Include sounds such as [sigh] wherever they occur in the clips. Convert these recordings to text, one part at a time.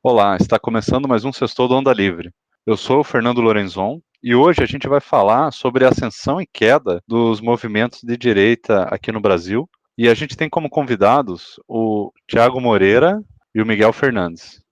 Olá, está começando mais um Sextou do Onda Livre. Eu sou o Fernando Lorenzon e hoje a gente vai falar sobre a ascensão e queda dos movimentos de direita aqui no Brasil. E a gente tem como convidados o Tiago Moreira e o Miguel Fernandes.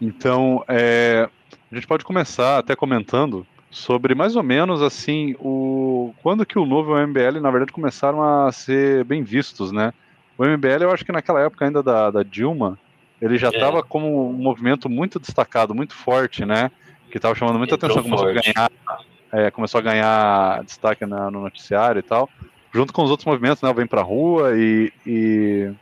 Então, é, a gente pode começar até comentando sobre mais ou menos assim o quando que o novo MBL na verdade começaram a ser bem vistos, né? O MBL eu acho que naquela época ainda da, da Dilma ele já estava é. como um movimento muito destacado, muito forte, né? Que estava chamando muita Entrou atenção, começou forte. a ganhar, é, começou a ganhar destaque na, no noticiário e tal, junto com os outros movimentos, né? O Vem Pra Rua e, e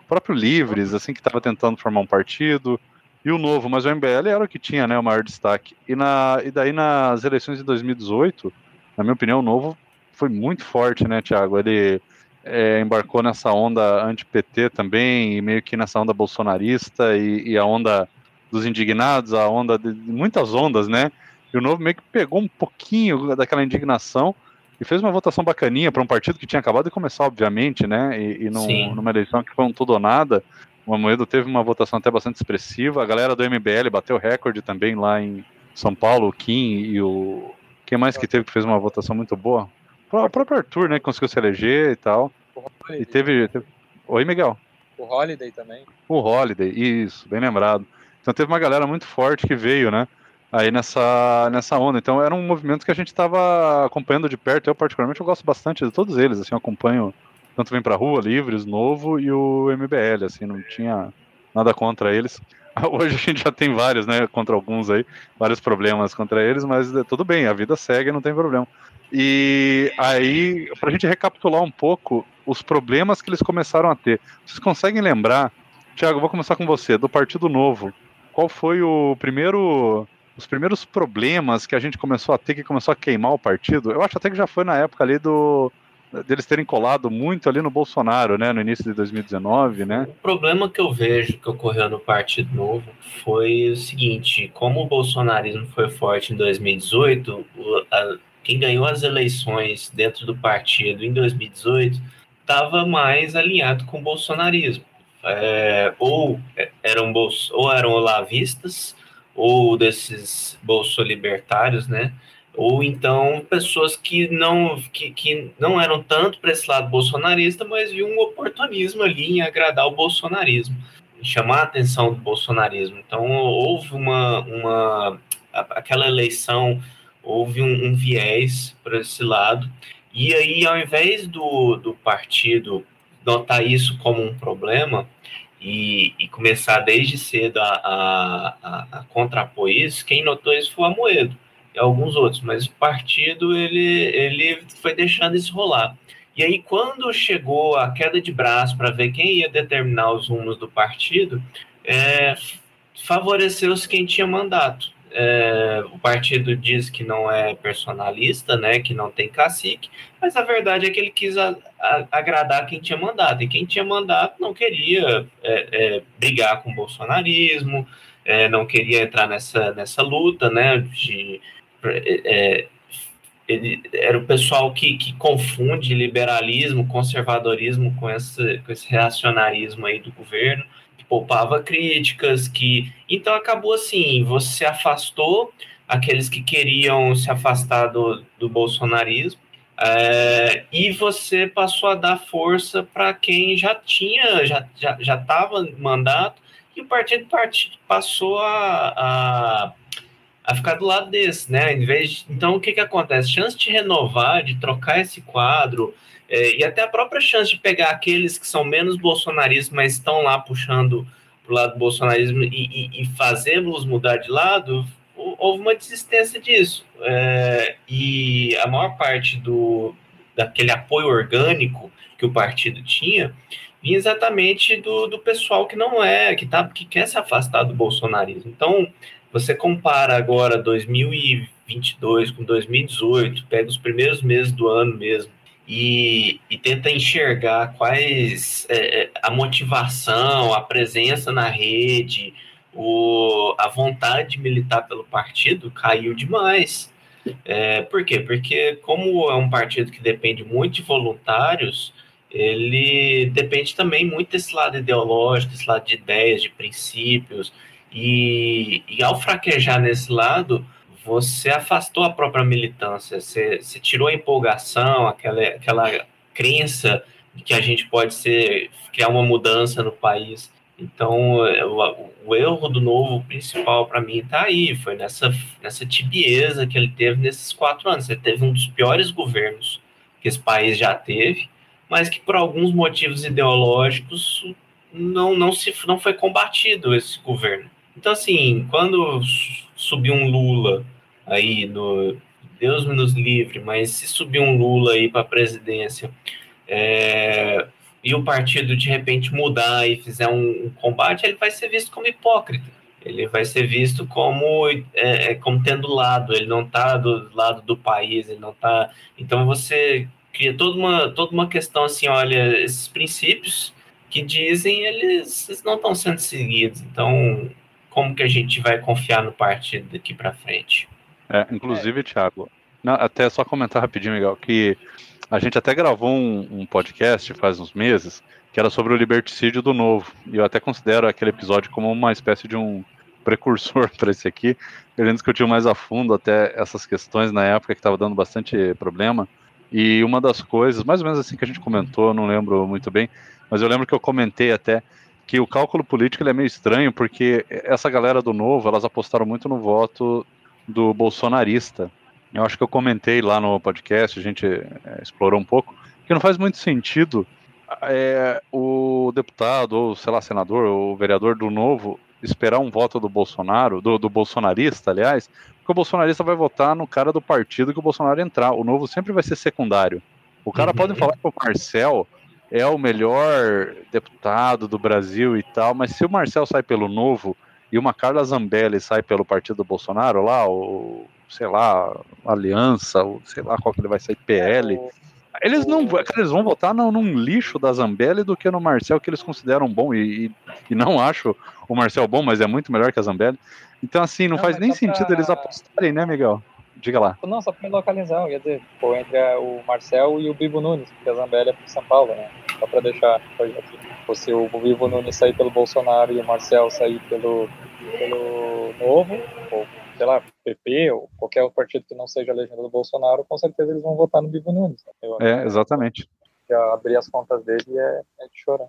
o próprio Livres, assim, que estava tentando formar um partido, e o novo, mas o MBL era o que tinha, né? O maior destaque. E, na, e daí nas eleições de 2018, na minha opinião, o novo foi muito forte, né, Thiago? Ele é, embarcou nessa onda anti-PT também, e meio que nessa onda bolsonarista, e, e, a onda dos indignados, a onda de muitas ondas, né? E o Novo meio que pegou um pouquinho daquela indignação e fez uma votação bacaninha para um partido que tinha acabado de começar, obviamente, né? E, e num, numa eleição que foi um tudo ou nada. O Amoedo teve uma votação até bastante expressiva. A galera do MBL bateu recorde também lá em São Paulo, o Kim e o. Quem mais que teve que fez uma votação muito boa? O próprio Arthur, né? Conseguiu se eleger e tal. E teve, teve, Oi, Miguel. O Holiday também. O Holiday, isso, bem lembrado. Então teve uma galera muito forte que veio, né? Aí nessa, nessa onda. Então era um movimento que a gente estava acompanhando de perto. Eu, particularmente, eu gosto bastante de todos eles. Assim, eu acompanho tanto Vem Pra Rua, Livres, Novo e o MBL. Assim, não tinha nada contra eles. [laughs] Hoje a gente já tem vários, né? Contra alguns aí, vários problemas contra eles, mas é, tudo bem, a vida segue, não tem problema. E aí, para a gente recapitular um pouco os problemas que eles começaram a ter, vocês conseguem lembrar, Tiago, vou começar com você, do Partido Novo. Qual foi o primeiro, os primeiros problemas que a gente começou a ter, que começou a queimar o partido? Eu acho até que já foi na época ali do, deles terem colado muito ali no Bolsonaro, né, no início de 2019, né? O problema que eu vejo que ocorreu no Partido Novo foi o seguinte: como o bolsonarismo foi forte em 2018, a, quem ganhou as eleições dentro do partido em 2018 estava mais alinhado com o bolsonarismo. É, ou eram bolso, ou eram olavistas, ou desses bolsolibertários, né? ou então pessoas que não, que, que não eram tanto para esse lado bolsonarista, mas viam um oportunismo ali em agradar o bolsonarismo, chamar a atenção do bolsonarismo. Então houve uma, uma aquela eleição, houve um, um viés para esse lado, e aí ao invés do, do partido notar isso como um problema, e, e, começar desde cedo a, a, a, a contrapor isso, quem notou isso foi o Amoedo e alguns outros, mas o partido ele, ele foi deixando isso rolar. E aí, quando chegou a queda de braço para ver quem ia determinar os rumos do partido, é, favoreceu-se quem tinha mandato. É, o partido diz que não é personalista, né, que não tem cacique, mas a verdade é que ele quis a, a, agradar quem tinha mandato, e quem tinha mandato não queria é, é brigar com o bolsonarismo, é, não queria entrar nessa, nessa luta né, de é, ele era o pessoal que, que confunde liberalismo, conservadorismo com esse, com esse reacionarismo aí do governo, poupava críticas, que então acabou assim, você afastou aqueles que queriam se afastar do, do bolsonarismo é, e você passou a dar força para quem já tinha, já já já estava mandato e o partido, partido passou a, a a ficar do lado desse, né? Em vez de, então, o que, que acontece? Chance de renovar, de trocar esse quadro, é, e até a própria chance de pegar aqueles que são menos bolsonaristas, mas estão lá puxando para o lado do bolsonarismo e, e, e fazê-los mudar de lado, houve uma desistência disso. É, e a maior parte do, daquele apoio orgânico que o partido tinha vinha exatamente do, do pessoal que não é, que, tá, que quer se afastar do bolsonarismo. Então, você compara agora 2022 com 2018, pega os primeiros meses do ano mesmo e, e tenta enxergar quais é, é, a motivação, a presença na rede, o, a vontade de militar pelo partido caiu demais. É, por quê? Porque como é um partido que depende muito de voluntários, ele depende também muito desse lado ideológico, desse lado de ideias, de princípios, E, e ao fraquejar nesse lado, você afastou a própria militância, você, você tirou a empolgação, aquela, aquela crença de que a gente pode ser criar uma mudança no país. Então, o, o erro do novo principal para mim está aí, foi nessa, nessa tibieza que ele teve nesses quatro anos. Ele teve um dos piores governos que esse país já teve, mas que por alguns motivos ideológicos não, não, se, não foi combatido esse governo. Então, assim, quando subiu um Lula aí no. Deus me nos livre, mas se subir um Lula aí para a presidência é, e o partido de repente mudar e fizer um, um, combate, ele vai ser visto como hipócrita. Ele vai ser visto como, é, é como tendo lado, ele não está do lado do país, ele não está. Então você cria toda uma, toda uma questão assim: olha, esses princípios que dizem, eles, eles não estão sendo seguidos. Então, como que a gente vai confiar no partido daqui para frente? É, inclusive, é. Thiago, não, até só comentar rapidinho, Miguel, que a gente até gravou um, um, podcast faz uns meses que era sobre o liberticídio do novo. E eu até considero aquele episódio como uma espécie de um precursor [laughs] para esse aqui. A gente discutiu mais a fundo até essas questões na época que estava dando bastante problema. E uma das coisas, mais ou menos assim que a gente comentou, não lembro muito bem, mas eu lembro que eu comentei até que o cálculo político ele é meio estranho, porque essa galera do Novo, elas apostaram muito no voto do bolsonarista. Eu acho que eu comentei lá no podcast, a gente é, explorou um pouco, que não faz muito sentido é, o deputado, ou sei lá, senador, ou vereador do Novo esperar um voto do Bolsonaro, do, do bolsonarista, aliás, porque o bolsonarista vai votar no cara do partido que o Bolsonaro entrar. O Novo sempre vai ser secundário. O cara uhum. pode falar que o Marcel é o melhor deputado do Brasil e tal, mas se o Marcel sai pelo Novo e uma Carla Zambelli sai pelo partido do Bolsonaro lá, ou sei lá, Aliança, ou sei lá qual que ele vai sair, PL. Eles não eles vão votar no, num lixo da Zambelli do que no Marcel que eles consideram bom e, e, não acho o Marcel bom, mas é muito melhor que a Zambelli. Então, assim, não, não faz nem sentido pra... eles apostarem, né, Miguel? Diga lá. Não, só para localizar, eu ia dizer, pô, entre o Marcel e o Bibo Nunes, porque a Zambelli é para São Paulo, né? Só para deixar aqui. O Bibo Nunes sair pelo Bolsonaro e o Marcel sair pelo, pelo Novo, ou sei lá, PP ou qualquer partido que não seja a legenda do Bolsonaro, com certeza eles vão votar no Bibo Nunes. Né? é, exatamente. Já abrir as contas dele é, é de chorar.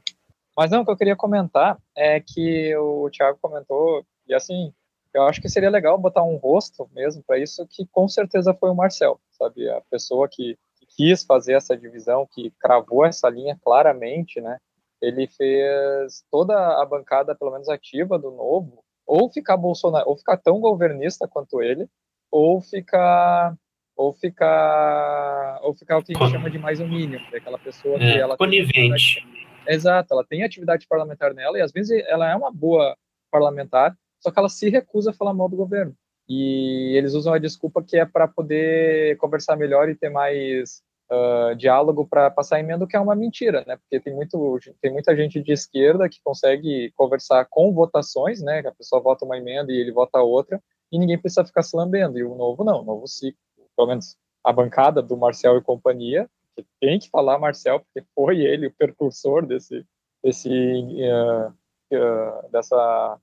Mas não, o que eu queria comentar é que o Thiago comentou, e assim, eu acho que seria legal botar um rosto mesmo para isso, que com certeza foi o Marcel, sabe? A pessoa que, quis fazer essa divisão, que cravou essa linha claramente, né? Ele fez toda a bancada, pelo menos ativa, do Novo, ou ficar Bolsonaro, ou ficar tão governista quanto ele, ou ficar ou ficar ou ficar o que a gente chama de mais um mínimo, é aquela pessoa que é, ela conivente. Exato, ela tem atividade parlamentar nela e às vezes ela é uma boa parlamentar, só que ela se recusa a falar mal do governo. E eles usam a desculpa que é para poder conversar melhor e ter mais uh, diálogo para passar emenda, o que é uma mentira, né? Porque tem, muito, tem muita gente de esquerda que consegue conversar com votações, né? A pessoa vota uma emenda e ele vota outra, e ninguém precisa ficar se lambendo. E o novo não, o novo ciclo, pelo menos a bancada do Marcel e companhia, que tem que falar Marcel, porque foi ele o percursor desse, desse uh, uh, dessa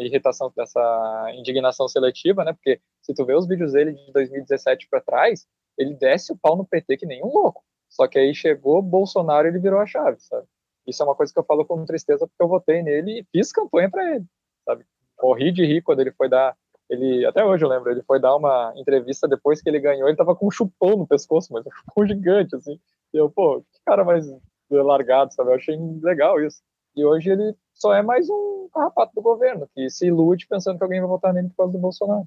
irritação, dessa indignação seletiva, né? Porque se tu vê os vídeos dele de 2017 para trás, ele desce o pau no PT que nem um louco. Só que aí chegou Bolsonaro e ele virou a chave, sabe? Isso é uma coisa que eu falo com tristeza porque eu votei nele e fiz campanha para ele, sabe? Morri de rir quando ele foi dar ele até hoje eu lembro, ele foi dar uma entrevista depois que ele ganhou, ele tava com um chupão no pescoço, mas [laughs] um chupão gigante assim. E eu, pô, que cara mais largado, sabe? Eu achei legal isso. E hoje ele só é mais um carrapato do governo, que se ilude pensando que alguém vai votar nele por causa do Bolsonaro.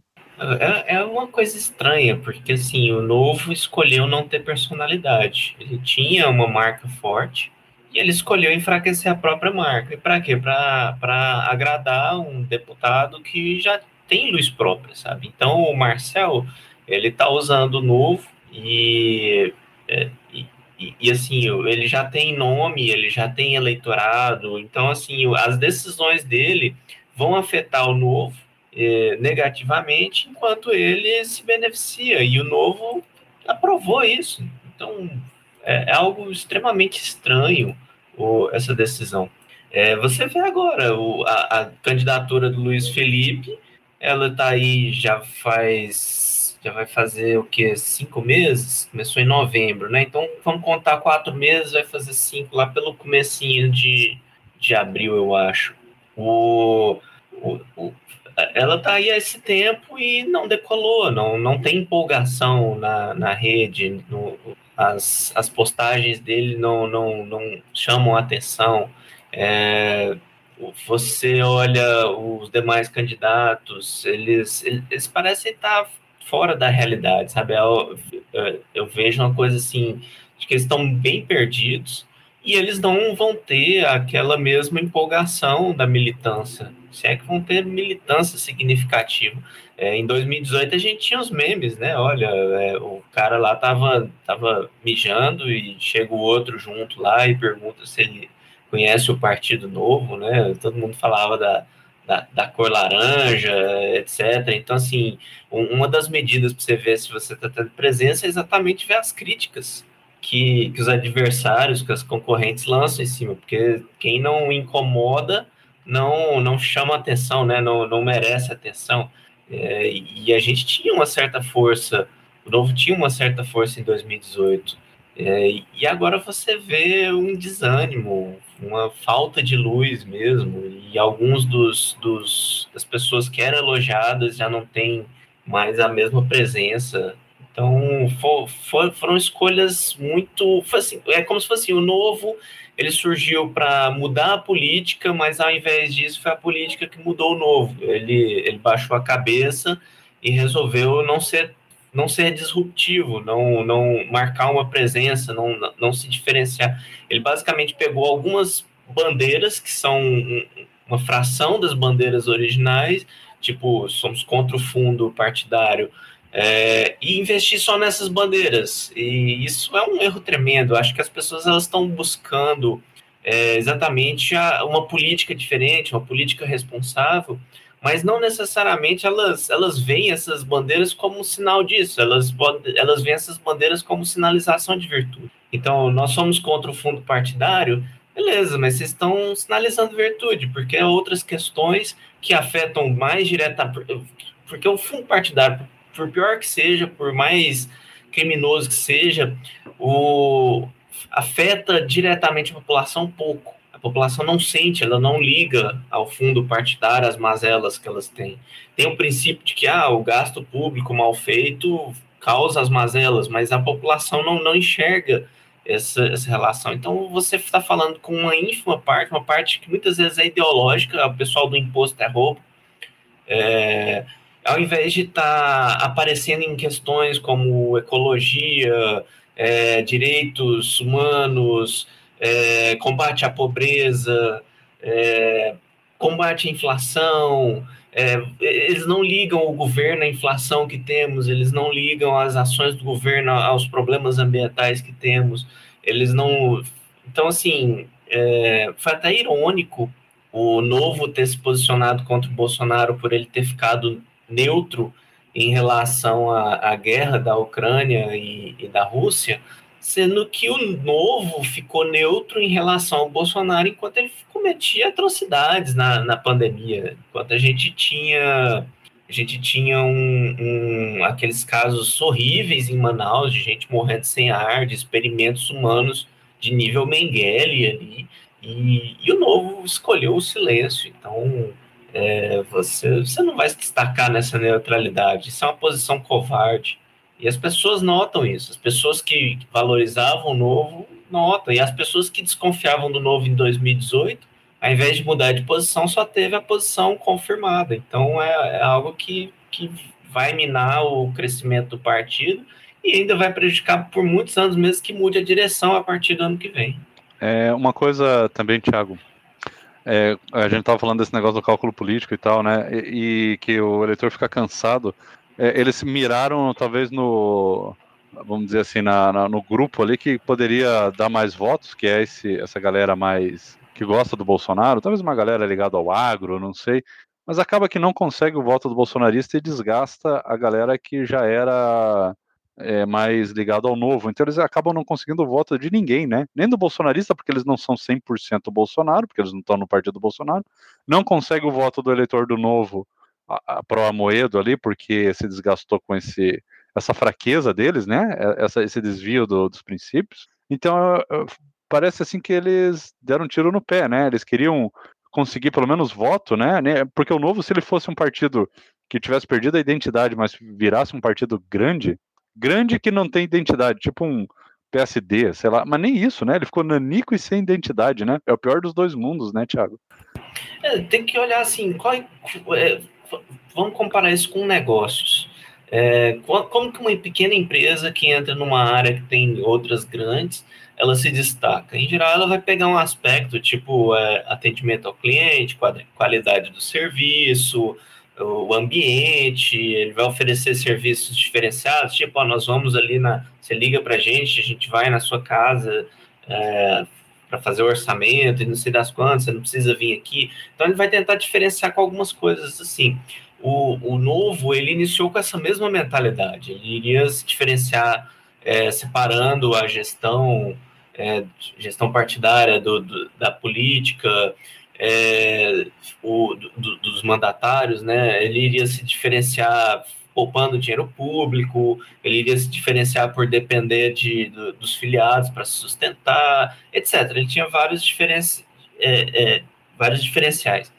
É, é uma coisa estranha, porque assim, o Novo escolheu não ter personalidade. Ele tinha uma marca forte e ele escolheu enfraquecer a própria marca. E para quê? Para agradar um deputado que já tem luz própria, sabe? Então o Marcel, ele tá usando o Novo e, é, e e, assim, ele já tem nome, ele já tem eleitorado, então assim, as decisões dele vão afetar o novo eh, negativamente, enquanto ele se beneficia, e o novo aprovou isso. Então, é, é algo extremamente estranho o, essa decisão. É, você vê agora o, a, a, candidatura do Luiz Felipe, ela está aí já faz, já vai fazer o que cinco meses? Começou em novembro, né? Então vamos contar quatro meses, vai fazer cinco lá pelo comecinho de, de abril, eu acho. O, o, o ela está aí há esse tempo e não decolou, não, não tem empolgação na, na rede, no, as, as postagens dele não, não, não chamam atenção. É, você olha os demais candidatos, eles, eles parecem estar fora da realidade, sabe? Eu, eu vejo uma coisa assim, de que eles estão bem perdidos e eles não vão ter aquela mesma empolgação da militância, se é que vão ter militância significativa. É, em 2018 a gente tinha os memes, né? Olha, é, o cara lá tava, tava mijando e chega o outro junto lá e pergunta se ele conhece o Partido Novo, né? Todo mundo falava da, da, da cor laranja, etc. Então, assim, um, uma das medidas para você ver se você está tendo presença é exatamente ver as críticas que, que os adversários, que as concorrentes lançam em cima, porque quem não incomoda não, não chama atenção, né? Não, não merece atenção. É, e a gente tinha uma certa força, o Novo tinha uma certa força em 2018. É, e agora você vê um desânimo, uma falta de luz mesmo, e alguns dos, dos das pessoas que eram elogiadas já não têm mais a mesma presença. Então for, for, foram escolhas muito, assim, é como se fosse o novo ele surgiu para mudar a política, mas ao invés disso foi a política que mudou o novo. Ele, ele baixou a cabeça e resolveu não ser não ser disruptivo, não, não marcar uma presença, não, não se diferenciar. Ele basicamente pegou algumas bandeiras que são uma fração das bandeiras originais, tipo, somos contra o fundo partidário, é, e investir só nessas bandeiras. E isso é um erro tremendo. Acho que as pessoas elas estão buscando é, exatamente a, uma política diferente, uma política responsável, mas não necessariamente elas, elas veem essas bandeiras como sinal disso, elas, elas veem essas bandeiras como sinalização de virtude. Então, nós somos contra o fundo partidário, beleza, mas vocês estão sinalizando virtude, porque há outras questões que afetam mais diretamente. Porque o fundo partidário, por pior que seja, por mais criminoso que seja, o afeta diretamente a população pouco. População não sente, ela não liga ao fundo partidário as mazelas que elas têm. Tem o princípio de que ah, o gasto público mal feito causa as mazelas, mas a população não, não enxerga essa, essa relação. Então, você está falando com uma ínfima parte, uma parte que muitas vezes é ideológica, o pessoal do imposto é roubo, é, ao invés de estar tá aparecendo em questões como ecologia, é, direitos humanos, é, combate à pobreza, é, combate à inflação, é, eles não ligam o governo à inflação que temos, eles não ligam as ações do governo aos problemas ambientais que temos, eles não. Então, assim, é, foi até irônico o Novo ter se posicionado contra o Bolsonaro por ele ter ficado neutro em relação à, à guerra da Ucrânia e, e da Rússia, sendo que o novo ficou neutro em relação ao Bolsonaro enquanto ele cometia atrocidades na, na pandemia, enquanto a gente tinha a gente tinha um, um, aqueles casos horríveis em Manaus de gente morrendo sem ar, de experimentos humanos de nível Mengele ali, e, e o novo escolheu o silêncio. Então, é, você, você não vai se destacar nessa neutralidade. Isso é uma posição covarde. E as pessoas notam isso. As pessoas que valorizavam o novo notam. E as pessoas que desconfiavam do novo em 2018, ao invés de mudar de posição, só teve a posição confirmada. Então é, é algo que, que vai minar o crescimento do partido e ainda vai prejudicar por muitos anos mesmo que mude a direção a partir do ano que vem. É uma coisa também, Thiago, é, a gente estava falando desse negócio do cálculo político e tal, né? E, e que o eleitor fica cansado. É, eles miraram talvez no, vamos dizer assim, na, na, no grupo ali que poderia dar mais votos, que é esse, essa galera mais que gosta do Bolsonaro, talvez uma galera ligada ao agro, não sei, mas acaba que não consegue o voto do bolsonarista e desgasta a galera que já era é, mais ligado ao novo. Então eles acabam não conseguindo o voto de ninguém, né? Nem do bolsonarista, porque eles não são 100% Bolsonaro, porque eles não estão no partido Bolsonaro. Não consegue o voto do eleitor do novo pro Amoedo ali, porque se desgastou com esse, essa fraqueza deles, né? É, essa, esse desvio do, dos princípios. Então parece assim que eles deram um tiro no pé, né? Eles queriam conseguir pelo menos voto, né? Porque o novo, se ele fosse um partido que tivesse perdido a identidade, mas virasse um partido grande, grande que não tem identidade, tipo um PSD, sei lá, mas nem isso, né? Ele ficou nanico e sem identidade, né? É o pior dos dois mundos, né, Thiago? É, tem que olhar assim, qual, é vamos comparar isso com negócios. É, como que uma pequena empresa que entra numa área que tem outras grandes, ela se destaca? Em geral, ela vai pegar um aspecto tipo é, atendimento ao cliente, qualidade do serviço, o ambiente, ele vai oferecer serviços diferenciados, tipo, ó, nós vamos ali na. Você liga para a gente, a gente vai na sua casa é, para fazer o orçamento e não sei das quantas, você não precisa vir aqui. Então ele vai tentar diferenciar com algumas coisas assim. O, o novo, ele iniciou com essa mesma mentalidade, ele iria se diferenciar é, separando a gestão, é, gestão partidária do, do da política, é, o, do, dos mandatários, né, ele iria se diferenciar poupando dinheiro público, ele iria se diferenciar por depender de, do, dos filiados para se sustentar, etc. Ele tinha vários, diferen, é, é, vários diferenciais.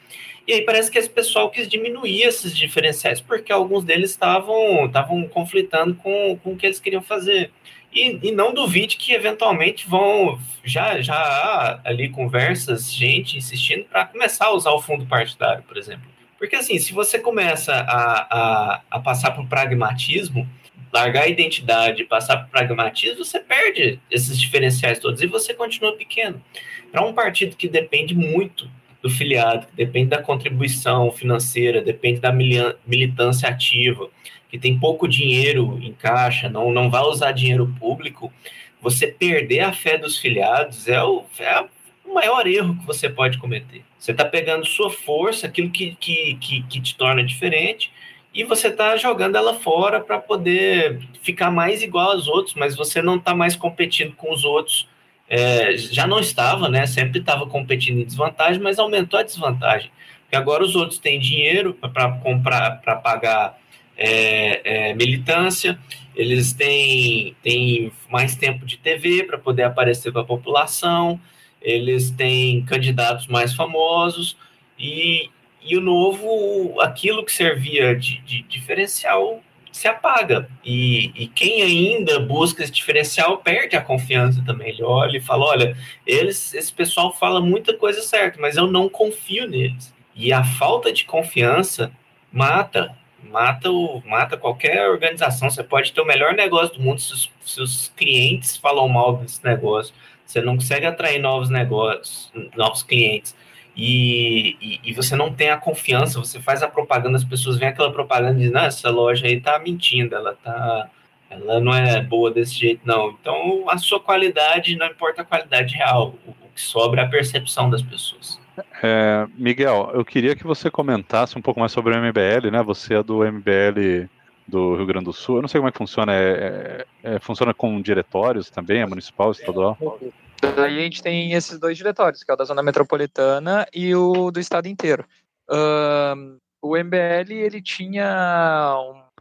E aí parece que esse pessoal quis diminuir esses diferenciais, porque alguns deles estavam estavam conflitando com, com o que eles queriam fazer. E, e não duvide que eventualmente vão já já há ali conversas, gente insistindo para começar a usar o fundo partidário, por exemplo. Porque assim, se você começa a, a, a passar o pragmatismo, largar a identidade, passar o pragmatismo, você perde esses diferenciais todos e você continua pequeno. Para um partido que depende muito do filiado, que depende da contribuição financeira, depende da militância ativa, que tem pouco dinheiro em caixa, não, não vai usar dinheiro público, você perder a fé dos filiados é o, é o maior erro que você pode cometer. Você está pegando sua força, aquilo que, que, que, que te torna diferente, e você está jogando ela fora para poder ficar mais igual aos outros, mas você não está mais competindo com os outros. É, já não estava, né? Sempre estava competindo em desvantagem, mas aumentou a desvantagem. Porque agora os outros têm dinheiro para comprar, para pagar é, é, militância, eles têm, têm mais tempo de TV para poder aparecer para a população, eles têm candidatos mais famosos e, e o novo, aquilo que servia de, de diferencial se apaga. E, e, quem ainda busca esse diferencial perde a confiança também. Ele olha e fala: olha, eles, esse pessoal fala muita coisa certa, mas eu não confio neles. E a falta de confiança mata mata o mata qualquer organização. Você pode ter o melhor negócio do mundo se os, se os clientes falam mal desse negócio. Você não consegue atrair novos negócios, novos clientes. E, e, e, você não tem a confiança, você faz a propaganda, as pessoas veem aquela propaganda e dizem, não, essa loja aí tá mentindo, ela tá. Ela não é boa desse jeito, não. Então, a sua qualidade não importa a qualidade real. O, que sobra é a percepção das pessoas. É, Miguel, eu queria que você comentasse um pouco mais sobre o MBL, né? Você é do MBL do Rio Grande do Sul. Eu não sei como é que funciona. É, é, é funciona com diretórios também, é municipal, estadual? Daí a gente tem esses dois diretórios, que é o da zona metropolitana e o do estado inteiro. Um, o MBL ele tinha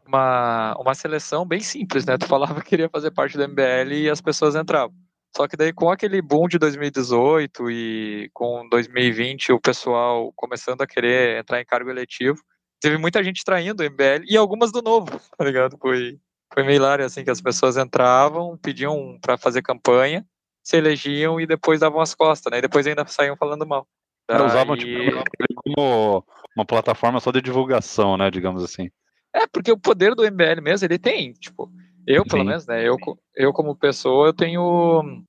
uma, uma seleção bem simples, né? Tu falava que queria fazer parte do MBL e as pessoas entravam. Só que daí com aquele boom de 2018 e com 2020 o pessoal começando a querer entrar em cargo eletivo, teve muita gente traindo o MBL e algumas do novo, [laughs] tá ligado? Foi, foi meio hilário assim que as pessoas entravam, pediam para fazer campanha, se elegiam e depois davam as costas, né? E depois ainda saíam falando mal. Daí... Usavam tipo, [laughs] como uma plataforma só de divulgação, né, digamos assim. É, porque o poder do MBL mesmo, ele tem, tipo, eu, pelo Sim. menos, né? Eu, eu como pessoa, eu tenho.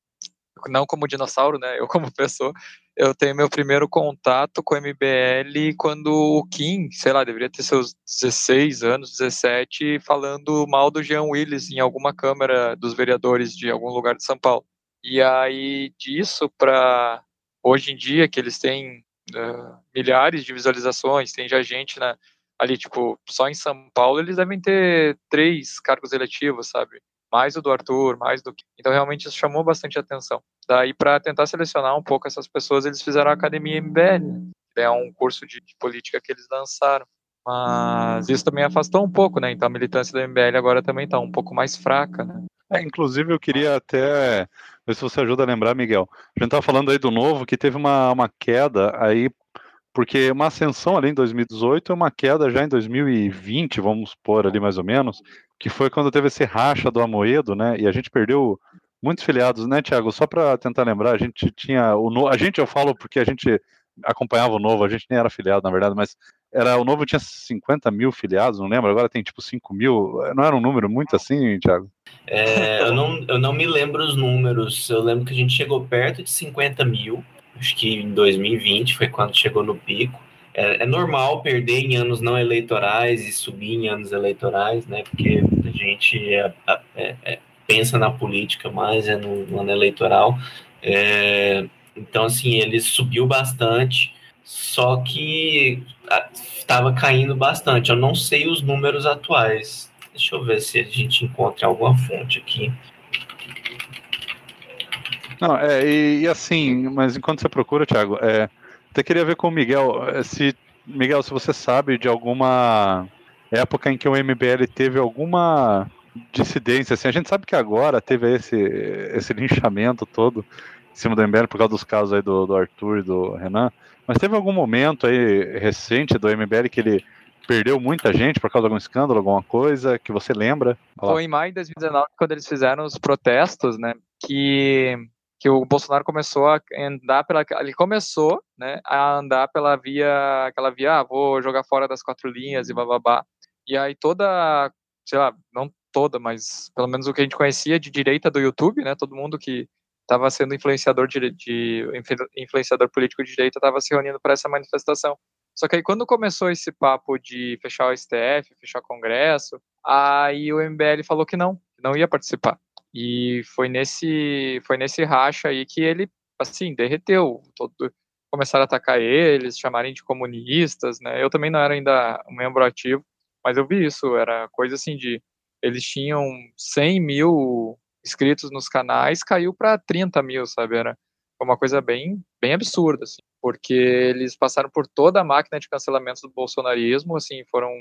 Não como dinossauro, né? Eu como [laughs] pessoa, eu tenho meu primeiro contato com MBL quando o Kim, sei lá, deveria ter seus 16 anos, 17, falando mal do Jean Willis em alguma câmara dos vereadores de algum lugar de São Paulo. E aí, disso para hoje em dia, que eles têm uh, milhares de visualizações, tem já gente na, ali, tipo, só em São Paulo eles devem ter três cargos eletivos, sabe? mais o do Arthur, mais do. Então, realmente, isso chamou bastante atenção. Daí, para tentar selecionar um pouco essas pessoas, eles fizeram a Academia MBL, que é um curso de, de política que eles lançaram. Mas isso também afastou um pouco, né? Então, a militância do MBL agora também está um pouco mais fraca, né? É, inclusive, eu queria até ver se você ajuda a lembrar, Miguel. A gente estava falando aí do novo, que teve uma, uma queda aí porque uma ascensão ali em 2018 e uma queda já em 2020, vamos pôr ali mais ou menos, que foi quando teve esse racha do Amoedo, né? E a gente perdeu muitos filiados, né, Tiago? Só para tentar lembrar, a gente tinha o no... a gente eu falo porque a gente acompanhava o Novo, a gente nem era filiado, na verdade, mas era o Novo tinha 50 mil filiados, não lembro, agora tem tipo 5 mil, não era um número muito assim, Tiago? É, eu, não, eu não me lembro os números, eu lembro que a gente chegou perto de 50 mil, acho que em 2020 foi quando chegou no pico. É, é, normal perder em anos não eleitorais e subir em anos eleitorais, né? Porque a gente é, é, é pensa na política mais é no, no ano eleitoral. É, então, assim, ele subiu bastante, só que estava caindo bastante. Eu não sei os números atuais. Deixa eu ver se a gente encontra alguma fonte aqui. Não, é, e, e, assim, mas enquanto você procura, Thiago, é, até queria ver com o Miguel, é, se, Miguel, se você sabe de alguma época em que o MBL teve alguma dissidência, assim, a gente sabe que agora teve esse, esse linchamento todo em cima do MBL por causa dos casos aí do, do Arthur e do Renan, mas teve algum momento aí recente do MBL que ele perdeu muita gente por causa de algum escândalo, alguma coisa que você lembra? Foi em maio de 2019 quando eles fizeram os protestos, né, que que o Bolsonaro começou a andar pela ele começou né a andar pela via aquela via ah, vou jogar fora das quatro linhas e bababá e aí toda sei lá não toda mas pelo menos o que a gente conhecia de direita do YouTube né todo mundo que estava sendo influenciador de, de, influenciador político de direita estava se reunindo para essa manifestação só que aí quando começou esse papo de fechar o STF fechar o Congresso aí o MBL falou que não que não ia participar e foi nesse, foi nesse racha aí que ele, assim, derreteu. Todo, começaram a atacar eles, chamarem de comunistas, né? Eu também não era ainda um membro ativo, mas eu vi isso. Era coisa assim de. Eles tinham 100 mil inscritos nos canais, caiu para 30 mil, sabe? Era uma coisa bem, bem absurda, assim, porque eles passaram por toda a máquina de cancelamento do bolsonarismo, assim, foram,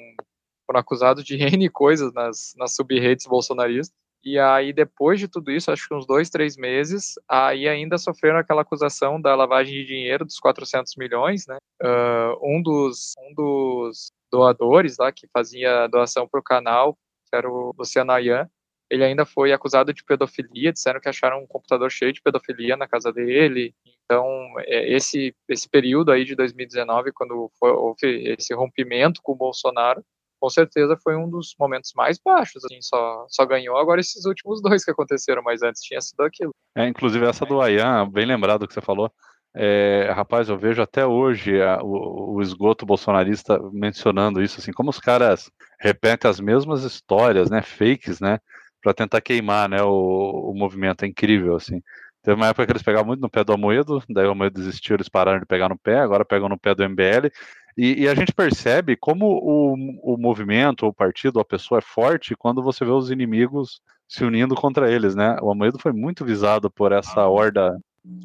foram acusados de [laughs] N coisas nas, nas sub-redes bolsonaristas, e aí, depois de tudo isso, acho que uns dois, três meses, aí ainda sofreram aquela acusação da lavagem de dinheiro dos 400 milhões, né? Uh, um, dos, um dos doadores lá que fazia doação para o canal, que era o Luciano Ayan, ele ainda foi acusado de pedofilia, disseram que acharam um computador cheio de pedofilia na casa dele. Então, é, esse, esse período aí de 2019, quando foi, houve esse rompimento com o Bolsonaro, com certeza foi um dos momentos mais baixos, assim, só, só ganhou agora esses últimos dois que aconteceram, mas antes tinha sido aquilo. É, inclusive essa do Ayan, bem lembrado que você falou, é, rapaz, eu vejo até hoje a, o, o, esgoto bolsonarista mencionando isso, assim, como os caras repetem as mesmas histórias, né, fakes, né, para tentar queimar, né, o, o movimento, é incrível, assim. Teve uma época que eles pegavam muito no pé do Amoedo, daí o Amoedo desistiu, eles pararam de pegar no pé, agora pegam no pé do MBL, e, e, a gente percebe como o, o movimento, o partido, a pessoa é forte quando você vê os inimigos se unindo contra eles, né? O Amoedo foi muito visado por essa horda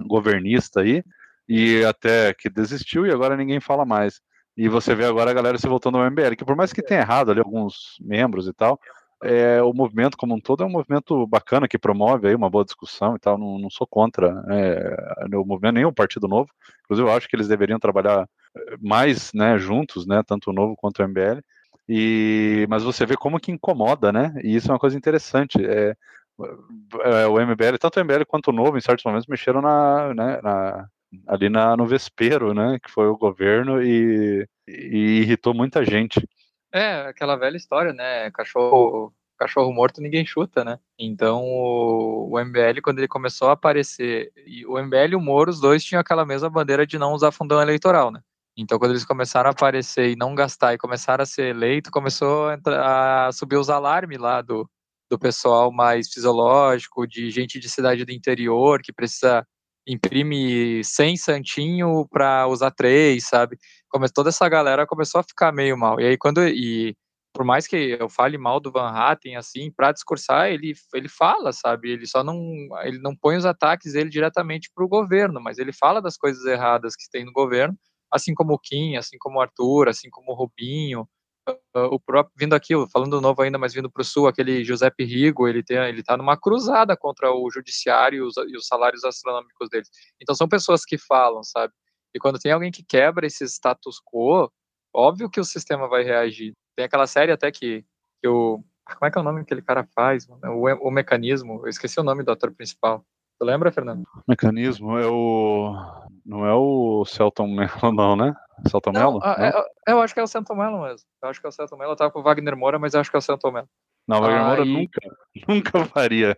governista aí, e até que desistiu e agora ninguém fala mais. E você vê agora a galera se voltando ao MBL, que por mais que tenha errado ali alguns membros e tal, é, o movimento como um todo é um movimento bacana que promove aí uma boa discussão e tal. Não, não sou contra é, o movimento nem o Partido Novo. Inclusive, eu acho que eles deveriam trabalhar mais né, juntos, né, tanto o Novo quanto o MBL. E, mas você vê como que incomoda, né? E isso é uma coisa interessante. É, é, o MBL, tanto o MBL quanto o Novo, em certos momentos, mexeram na, né, na ali na, no Vespero, né? Que foi o governo e, e irritou muita gente. É, aquela velha história, né? Cachorro, cachorro morto ninguém chuta, né? Então o, MBL, quando ele começou a aparecer, e o MBL e o Moro, os dois tinham aquela mesma bandeira de não usar fundão eleitoral, né? Então, quando eles começaram a aparecer e não gastar e começaram a ser eleito, começou a, entrar, a subir os alarmes lá do, do pessoal mais fisiológico, de gente de cidade do interior que precisa imprimir 100 santinho para usar três, sabe? Come, toda essa galera começou a ficar meio mal. E aí, quando. E, por mais que eu fale mal do Van Hatten, assim, para discursar, ele, ele fala, sabe? Ele só não, ele não põe os ataques dele diretamente para o governo, mas ele fala das coisas erradas que tem no governo, assim como o Kim, assim como o Arthur, assim como o Rubinho, o próprio, vindo aqui, falando novo ainda, mas vindo para o sul, aquele Giuseppe Rigo, ele tem, ele está numa cruzada contra o judiciário e os, e os salários astronômicos deles. Então são pessoas que falam, sabe? E quando tem alguém que quebra esse status quo, óbvio que o sistema vai reagir. Tem aquela série até que, que o. Como é que é o nome que aquele cara faz? O, o mecanismo. Eu esqueci o nome do ator principal. Tu lembra, Fernando? Mecanismo é o. Não é o Celton Mello, [laughs] não, né? Celton Mello? É, é, eu acho que é o Celton Mello mesmo. Eu acho que é o Celton Mello. Eu tava com o Wagner Moura, mas eu acho que é o Celton Mello. Não, o Wagner Moura nunca, [laughs] nunca faria.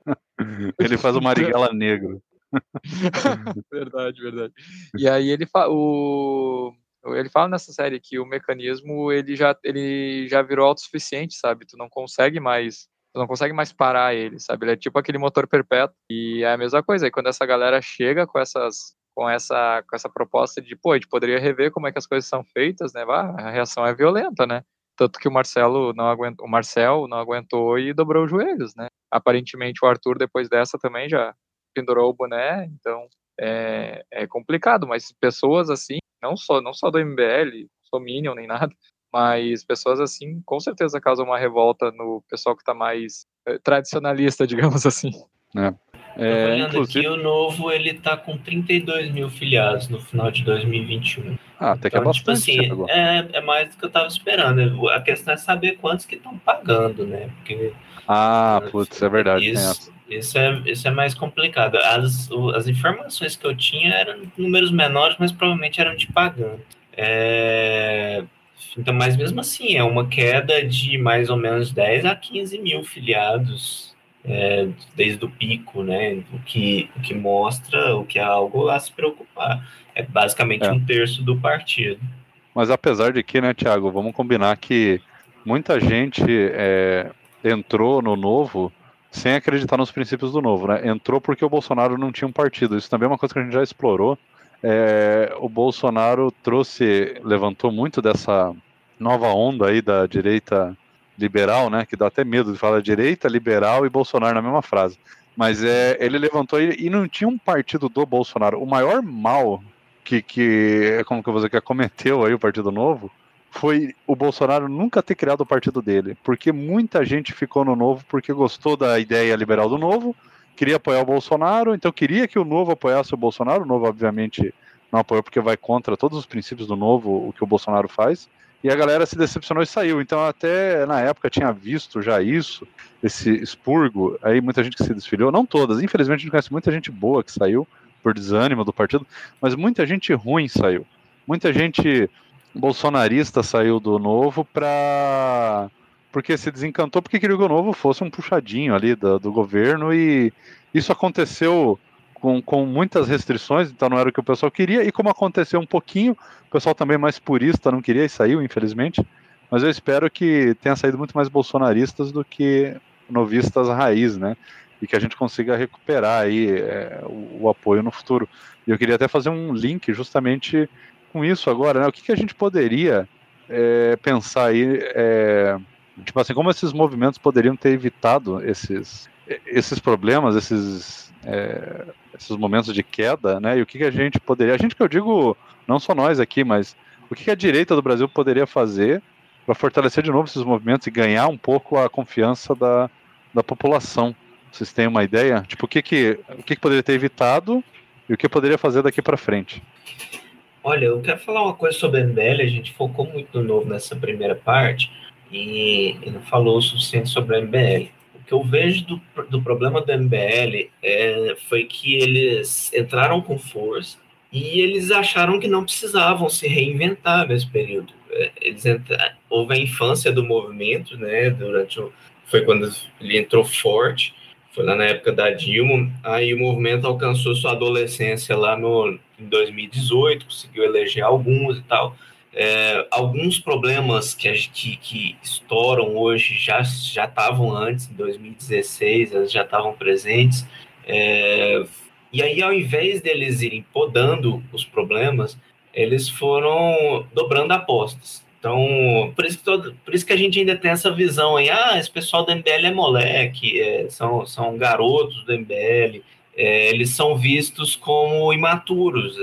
Ele faz o Marighella negro. [laughs] verdade, verdade. E aí ele fala. O ele fala nessa série que o mecanismo ele já ele já virou autossuficiente, sabe? Tu não consegue mais tu não consegue mais parar ele, sabe? Ele é tipo aquele motor perpétuo e é a mesma coisa. E quando essa galera chega com essas com essa com essa proposta de, pô, a gente poderia rever como é que as coisas são feitas, né? a reação é violenta, né? Tanto que o Marcelo não aguentou, o Marcel não aguentou e dobrou os joelhos, né? Aparentemente o Arthur depois dessa também já pendurou o boné, então é, é complicado, mas pessoas assim não só, não só do MBL, sou Minion nem nada, mas pessoas assim com certeza causam uma revolta no pessoal que está mais eh, tradicionalista, [laughs] digamos assim. É. É, olhando inclusive... aqui, o novo ele tá com 32 mil filiados no final de 2021. Ah, até que é então, é bastante. Tipo assim, é, é mais do que eu tava esperando. A questão é saber quantos que estão pagando, né? Porque, ah, putz, é verdade. Isso, isso é, isso é mais complicado. As, as informações que eu tinha eram números menores, mas provavelmente eram de pagando. É, então, mas mesmo assim, é uma queda de mais ou menos 10 a 15 mil filiados é, desde o pico, né? O que, o que mostra o que é algo a se preocupar. É basicamente é. um terço do partido. Mas apesar de que, né, Tiago, vamos combinar que muita gente é, entrou no novo sem acreditar nos princípios do novo, né? Entrou porque o Bolsonaro não tinha um partido. Isso também é uma coisa que a gente já explorou. É, o Bolsonaro trouxe, levantou muito dessa nova onda aí da direita liberal, né? Que dá até medo de falar direita, liberal e Bolsonaro na mesma frase. Mas é, ele levantou e, não tinha um partido do Bolsonaro. O maior mal que, que como que você quer cometeu aí o Partido Novo foi o Bolsonaro nunca ter criado o partido dele, porque muita gente ficou no Novo porque gostou da ideia liberal do Novo, queria apoiar o Bolsonaro, então queria que o Novo apoiasse o Bolsonaro. O Novo, obviamente, não apoiou porque vai contra todos os princípios do Novo, o que o Bolsonaro faz. E a galera se decepcionou e saiu. Então, até na época tinha visto já isso, esse expurgo. Aí muita gente que se desfiliou, não todas, infelizmente a gente conhece muita gente boa que saiu por desânimo do partido, mas muita gente ruim saiu. Muita gente bolsonarista saiu do novo para porque se desencantou porque queria que o novo fosse um puxadinho ali do, do governo e isso aconteceu com, com muitas restrições, então não era o que o pessoal queria, e como aconteceu um pouquinho, o pessoal também mais purista não queria e saiu, infelizmente, mas eu espero que tenha saído muito mais bolsonaristas do que novistas raiz, né, e que a gente consiga recuperar aí é, o, o, apoio no futuro. E eu queria até fazer um link justamente com isso agora, né? O que, que a gente poderia é, pensar aí, é, tipo assim, como esses movimentos poderiam ter evitado esses, esses problemas, esses, é, esses momentos de queda, né? E o que, que a gente poderia, a gente que eu digo, não só nós aqui, mas o que, que a direita do Brasil poderia fazer para fortalecer de novo esses movimentos e ganhar um pouco a confiança da, da população? Vocês têm uma ideia? Tipo, o que, que, o que, que poderia ter evitado e o que poderia fazer daqui para frente? Olha, eu quero falar uma coisa sobre a MBL. A gente focou muito no novo nessa primeira parte e, e não falou o suficiente sobre a MBL. Que eu vejo do, do problema da MBL é, foi que eles entraram com força e eles acharam que não precisavam se reinventar nesse período. É, eles entraram, houve a infância do movimento, né? Durante o, foi quando ele entrou forte foi lá na época da Dilma, aí o movimento alcançou sua adolescência lá no, em 2018, conseguiu eleger alguns e tal. É, alguns problemas que, que, que estouram hoje já já estavam antes, em 2016, eles já estavam presentes. É, e aí, ao invés deles irem podando os problemas, eles foram dobrando apostas. Então, por isso, que todo, por isso que a gente ainda tem essa visão aí, ah, esse pessoal do MBL é moleque, é, são, são garotos do MBL, é, eles são vistos como imaturos.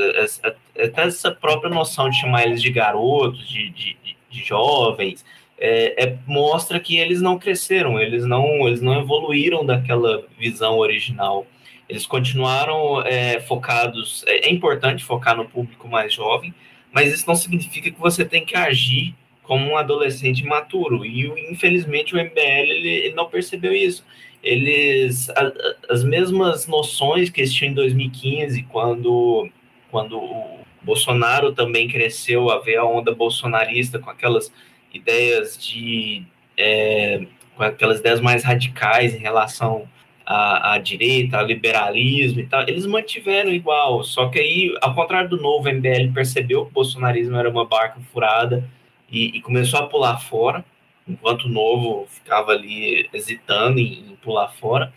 É, é, é, até essa própria noção de chamar eles de garotos, de, de, de jovens, é, mostra que eles não cresceram, eles não, eles não evoluíram daquela visão original. Eles continuaram focados. É importante focar no público mais jovem, mas isso não significa que você tem que agir como um adolescente maturo. E, infelizmente, o MBL ele, ele não percebeu isso. Eles, a, as mesmas noções que existiam em 2015, quando, quando o Bolsonaro também cresceu a ver a onda bolsonarista com aquelas ideias de. É, com aquelas ideias mais radicais em relação a, a direita, a liberalismo e tal, eles mantiveram igual. Só que aí, ao contrário do novo, o MBL percebeu que o bolsonarismo era uma barca furada e, e começou a pular fora, enquanto o novo ficava ali hesitando em, em pular fora.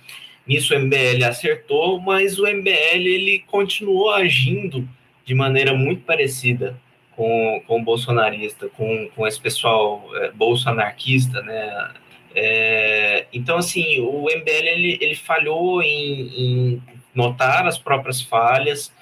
Nisso o MBL acertou, mas o MBL ele continuou agindo de maneira muito parecida com, com o bolsonarista, com, com esse pessoal é, bolsonarquista, né? É, então, assim, o MBL ele, ele falhou em, em, notar as próprias falhas,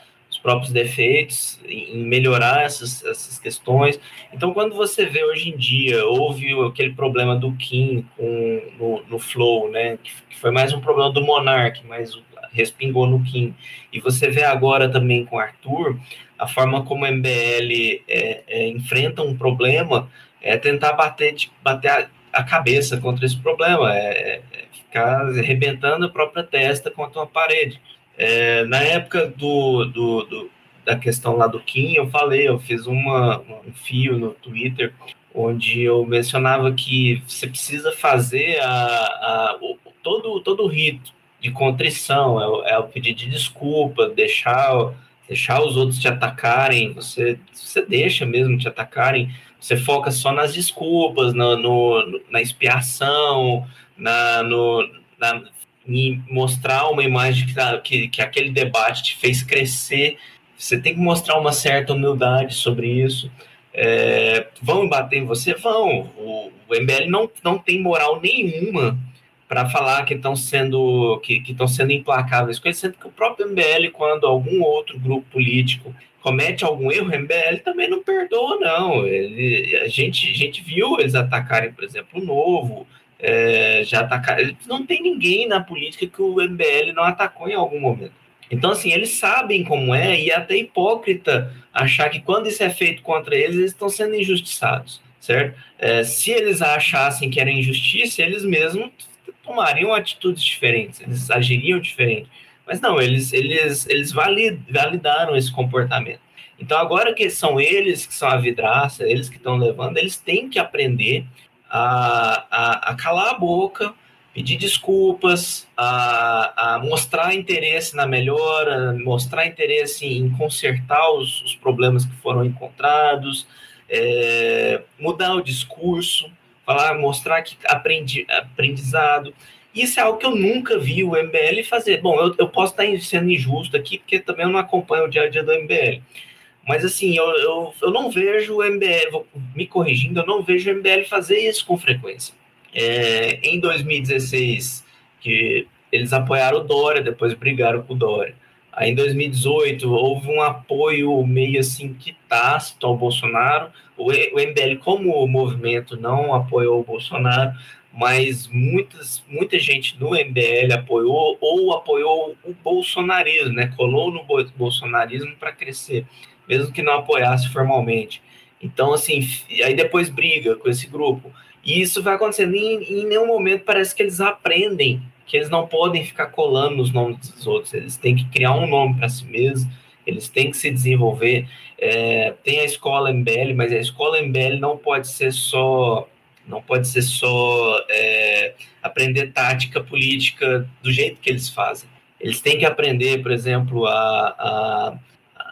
próprios defeitos, em melhorar essas, essas questões. Então, quando você vê hoje em dia, houve aquele problema do Kim com, no, no Flow, né, que, que foi mais um problema do Monark, mas respingou no Kim, e você vê agora também com Arthur, a forma como o MBL é, é, enfrenta um problema é tentar bater, bater a cabeça contra esse problema, é, é ficar arrebentando a própria testa contra uma parede. É, na época do, do, do, da questão lá do Kim, eu falei, eu fiz uma, um fio no Twitter onde eu mencionava que você precisa fazer a, a, o, todo, todo o rito de contrição, é o, é o pedido de desculpa, deixar, deixar os outros te atacarem, você, você deixa mesmo te atacarem, você foca só nas desculpas, no, no na expiação, na, no, na, em mostrar uma imagem que, tá, que, que aquele debate te fez crescer. Você tem que mostrar uma certa humildade sobre isso. É, vão bater em você? Vão. O, o MBL não, não tem moral nenhuma para falar que estão sendo que estão sendo implacáveis com sendo que o próprio MBL, quando algum outro grupo político comete algum erro, o MBL também não perdoa, não. Ele, a, gente, a gente viu eles atacarem, por exemplo, o Novo, é, já atacaram. Não tem ninguém na política que o MBL não atacou em algum momento. Então, assim, eles sabem como é, e é até hipócrita achar que quando isso é feito contra eles, eles estão sendo injustiçados, certo? É, se eles achassem que era injustiça, eles mesmos tomariam atitudes diferentes, eles agiriam diferente. Mas não, eles, eles, eles validaram esse comportamento. Então, agora que são eles que são a vidraça, eles que estão levando, eles têm que aprender a, a, a calar a boca, pedir desculpas, a, a, mostrar interesse na melhora, mostrar interesse em consertar os, os problemas que foram encontrados, é, mudar o discurso, falar, mostrar que aprendi, aprendizado. Isso é algo que eu nunca vi o MBL fazer. Bom, eu, eu posso estar sendo injusto aqui, porque também eu não acompanho o dia a dia do MBL. Mas assim, eu, eu, eu não vejo o MBL, vou, me corrigindo, eu não vejo o MBL fazer isso com frequência. É, em 2016, que eles apoiaram o Dória, depois brigaram com o Dória. Aí em 2018 houve um apoio meio assim que tácito ao Bolsonaro. O, o MBL, como movimento, não apoiou o Bolsonaro, mas muitas, muita gente no MBL apoiou ou apoiou o bolsonarismo, né? Colou no bolsonarismo para crescer, mesmo que não apoiasse formalmente. Então, assim, aí depois briga com esse grupo. E isso vai acontecendo. E em nenhum momento parece que eles aprendem que eles não podem ficar colando nos nomes dos outros. Eles têm que criar um nome para si mesmos, eles têm que se desenvolver. É, tem a escola MBL, mas a escola MBL não pode ser só não pode ser só é, aprender tática política do jeito que eles fazem. Eles têm que aprender, por exemplo, a, a,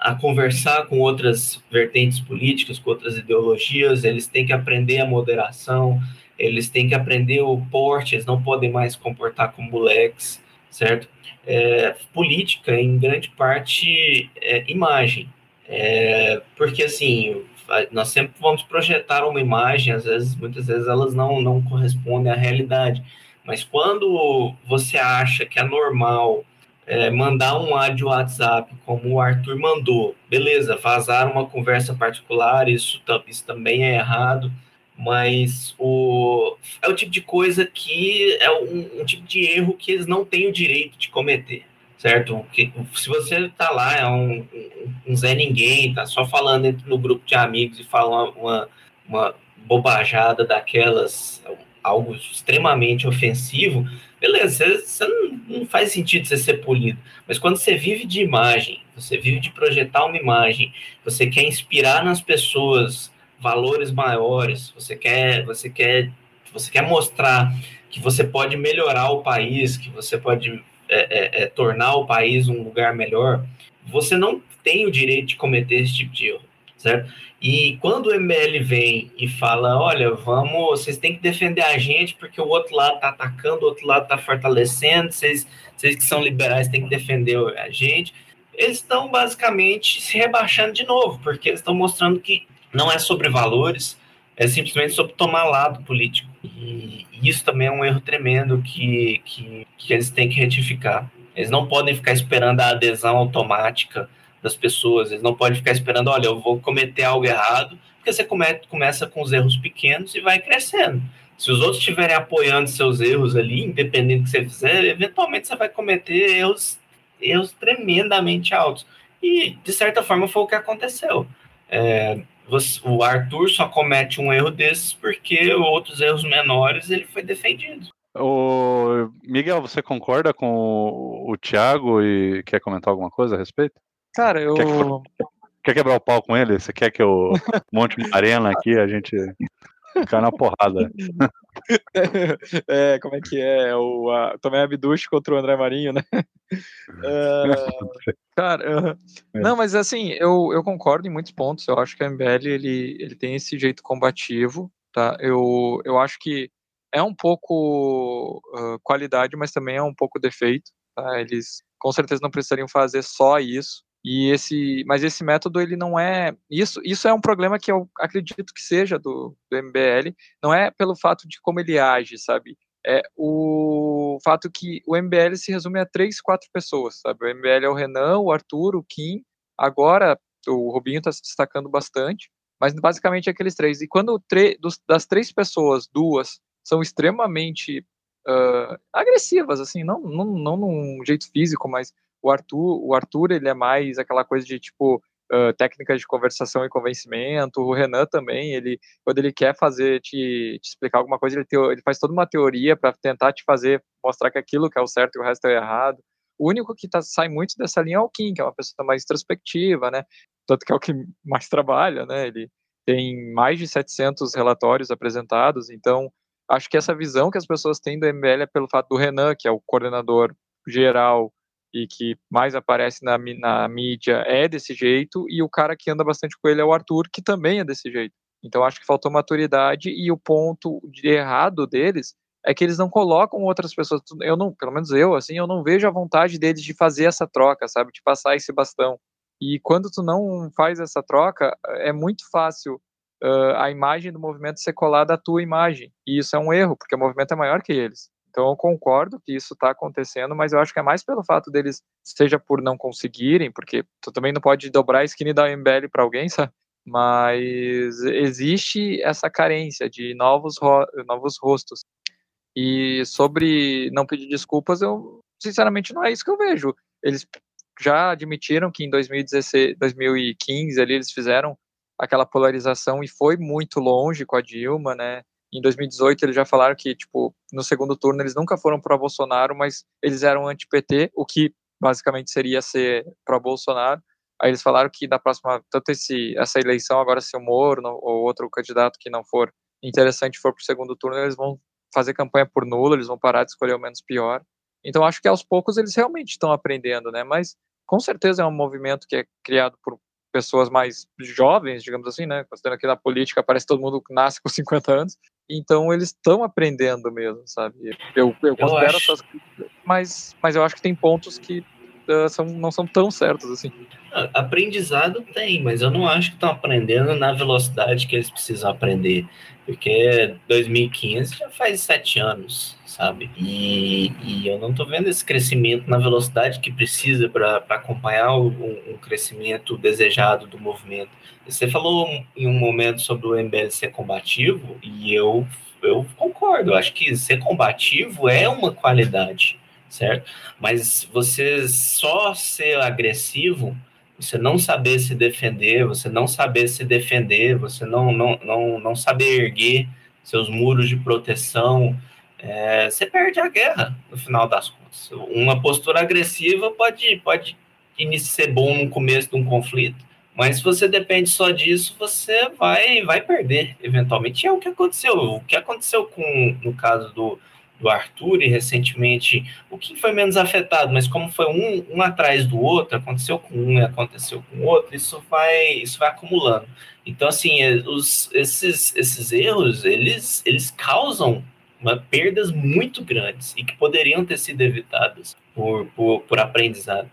a conversar com outras vertentes políticas, com outras ideologias, eles têm que aprender a moderação, eles têm que aprender o porte, eles não podem mais comportar como moleques, certo? É, política, em grande parte, é imagem. É, porque assim, nós sempre vamos projetar uma imagem, às vezes, muitas vezes elas não, não correspondem à realidade. Mas quando você acha que é normal é, mandar um áudio WhatsApp, como o Arthur mandou, beleza, vazar uma conversa particular, isso, isso também é errado, mas o, é o tipo de coisa que é um, um tipo de erro que eles não têm o direito de cometer certo? Se você tá lá, é um, um, Zé Ninguém, tá só falando no grupo de amigos e fala uma, uma bobajada daquelas, algo extremamente ofensivo, beleza, você, não, não, faz sentido você ser polido. Mas quando você vive de imagem, você vive de projetar uma imagem, você quer inspirar nas pessoas valores maiores, você quer, você quer, você quer mostrar que você pode melhorar o país, que você pode é, é, é, tornar o país um lugar melhor, você não tem o direito de cometer esse tipo de erro, certo? E quando o ML vem e fala, olha, vamos, vocês têm que defender a gente porque o outro lado está atacando, o outro lado está fortalecendo, vocês, vocês que são liberais têm que defender a gente, eles estão basicamente se rebaixando de novo, porque eles estão mostrando que não é sobre valores, é simplesmente sobre tomar lado político. E isso também é um erro tremendo que, que, que eles têm que retificar. Eles não podem ficar esperando a adesão automática das pessoas, eles não podem ficar esperando, olha, eu vou cometer algo errado, porque você comete, começa com os erros pequenos e vai crescendo. Se os outros estiverem apoiando seus erros ali, independente do que você fizer, eventualmente você vai cometer erros, erros tremendamente altos. E, de certa forma, foi o que aconteceu. É, você, o Arthur só comete um erro desses porque outros erros menores ele foi defendido. O Miguel, você concorda com o, Thiago e quer comentar alguma coisa a respeito? Cara, eu. Quer, quer quebrar o pau com ele? Você quer que eu [laughs] monte uma arena aqui a gente ficar na porrada? [laughs] É, como é que é? O, a, também Abduch contra o André Marinho, né? Uh, [laughs] cara, uh, não, mas assim, eu, eu concordo em muitos pontos. Eu acho que a MBL ele, ele tem esse jeito combativo, tá? Eu, eu acho que é um pouco uh, qualidade, mas também é um pouco defeito. Tá? Eles com certeza não precisariam fazer só isso. E esse, mas esse método ele não é isso. Isso é um problema que eu acredito que seja do, do MBL. Não é pelo fato de como ele age, sabe? É o fato que o MBL se resume a três, quatro pessoas, sabe? O MBL é o Renan, o Arthur, o Kim. Agora o Rubinho está se destacando bastante, mas basicamente é aqueles três. E quando dos, das três pessoas, duas são extremamente uh, agressivas, assim, não, não, não num jeito físico, mas o Arthur, o Arthur, ele é mais aquela coisa de tipo uh, técnicas de conversação e convencimento. O Renan também, ele quando ele quer fazer te, te explicar alguma coisa, ele, teo, ele faz toda uma teoria para tentar te fazer mostrar que aquilo que é o certo e o resto é errado. O único que tá, sai muito dessa linha é o Kim, que é uma pessoa mais introspectiva, né? Tanto que é o que mais trabalha, né? Ele tem mais de 700 relatórios apresentados, então acho que essa visão que as pessoas têm do MBL é pelo fato do Renan, que é o coordenador geral e que mais aparece na, na mídia é desse jeito, e o cara que anda bastante com ele é o Arthur, que também é desse jeito. Então acho que faltou maturidade e o ponto de errado deles é que eles não colocam outras pessoas. Eu não, pelo menos eu, assim, eu não vejo a vontade deles de fazer essa troca, sabe, de passar esse bastão. E quando tu não faz essa troca, é muito fácil uh, a imagem do movimento ser colada à tua imagem. E isso é um erro, porque o movimento é maior que eles. Então eu concordo que isso está acontecendo, mas eu acho que é mais pelo fato deles, seja por não conseguirem, porque tu também não pode dobrar a dar um MBL para alguém, sabe? Mas existe essa carência de novos, ro novos rostos. E sobre não pedir desculpas, eu sinceramente não é isso que eu vejo. Eles já admitiram que em 2016, 2015 ali eles fizeram aquela polarização e foi muito longe com a Dilma, né? Em 2018 eles já falaram que, tipo, no segundo turno eles nunca foram pro Bolsonaro, mas eles eram anti-PT, o que basicamente seria ser pro Bolsonaro. Aí eles falaram que na próxima, tanto esse, essa eleição, agora se o Moro ou outro candidato que não for interessante for pro segundo turno, eles vão fazer campanha por nulo, eles vão parar de escolher o menos pior. Então acho que aos poucos eles realmente estão aprendendo, né? Mas com certeza é um movimento que é criado por pessoas mais jovens, digamos assim, né? Considerando que na política parece que todo mundo nasce com 50 anos. Então eles estão aprendendo mesmo, sabe? Eu, eu considero eu essas mas, mas eu acho que tem pontos que uh, são, não são tão certos assim. Aprendizado tem, mas eu não acho que estão aprendendo na velocidade que eles precisam aprender, porque 2015 já faz sete anos, sabe? E, e eu não estou vendo esse crescimento na velocidade que precisa para acompanhar um, um, crescimento desejado do movimento. Você falou em um momento sobre o MBL ser combativo, e eu, eu concordo, eu acho que ser combativo é uma qualidade, certo? Mas você só ser agressivo você não saber se defender, você não saber se defender, você não, não, não, não saber erguer seus muros de proteção, é, você perde a guerra no final das contas. Uma postura agressiva pode, pode ser bom no começo de um conflito, mas se você depende só disso, você vai, vai perder, eventualmente. E é o que aconteceu. O que aconteceu com, no caso do, do Arthur e recentemente o que foi menos afetado, mas como foi um, um atrás do outro, aconteceu com um e aconteceu com o outro, isso vai, isso vai acumulando. Então, assim, é, os, esses, esses erros, eles, eles causam uma, perdas muito grandes e que poderiam ter sido evitadas por, por, por aprendizado.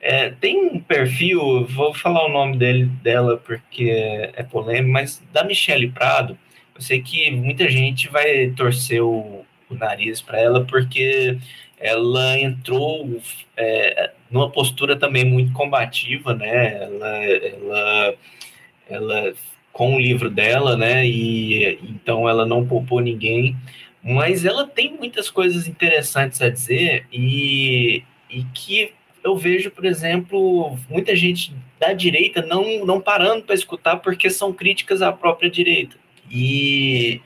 É, tem um perfil, vou falar o nome dele, dela porque é polêmico, mas da Michelle Prado, eu sei que muita gente vai torcer o, o nariz para ela, porque ela entrou é, numa postura também muito combativa, né? Ela, ela, ela com o livro dela, né? E então ela não poupou ninguém, mas ela tem muitas coisas interessantes a dizer e, e que eu vejo, por exemplo, muita gente da direita não, não parando para escutar porque são críticas à própria direita. E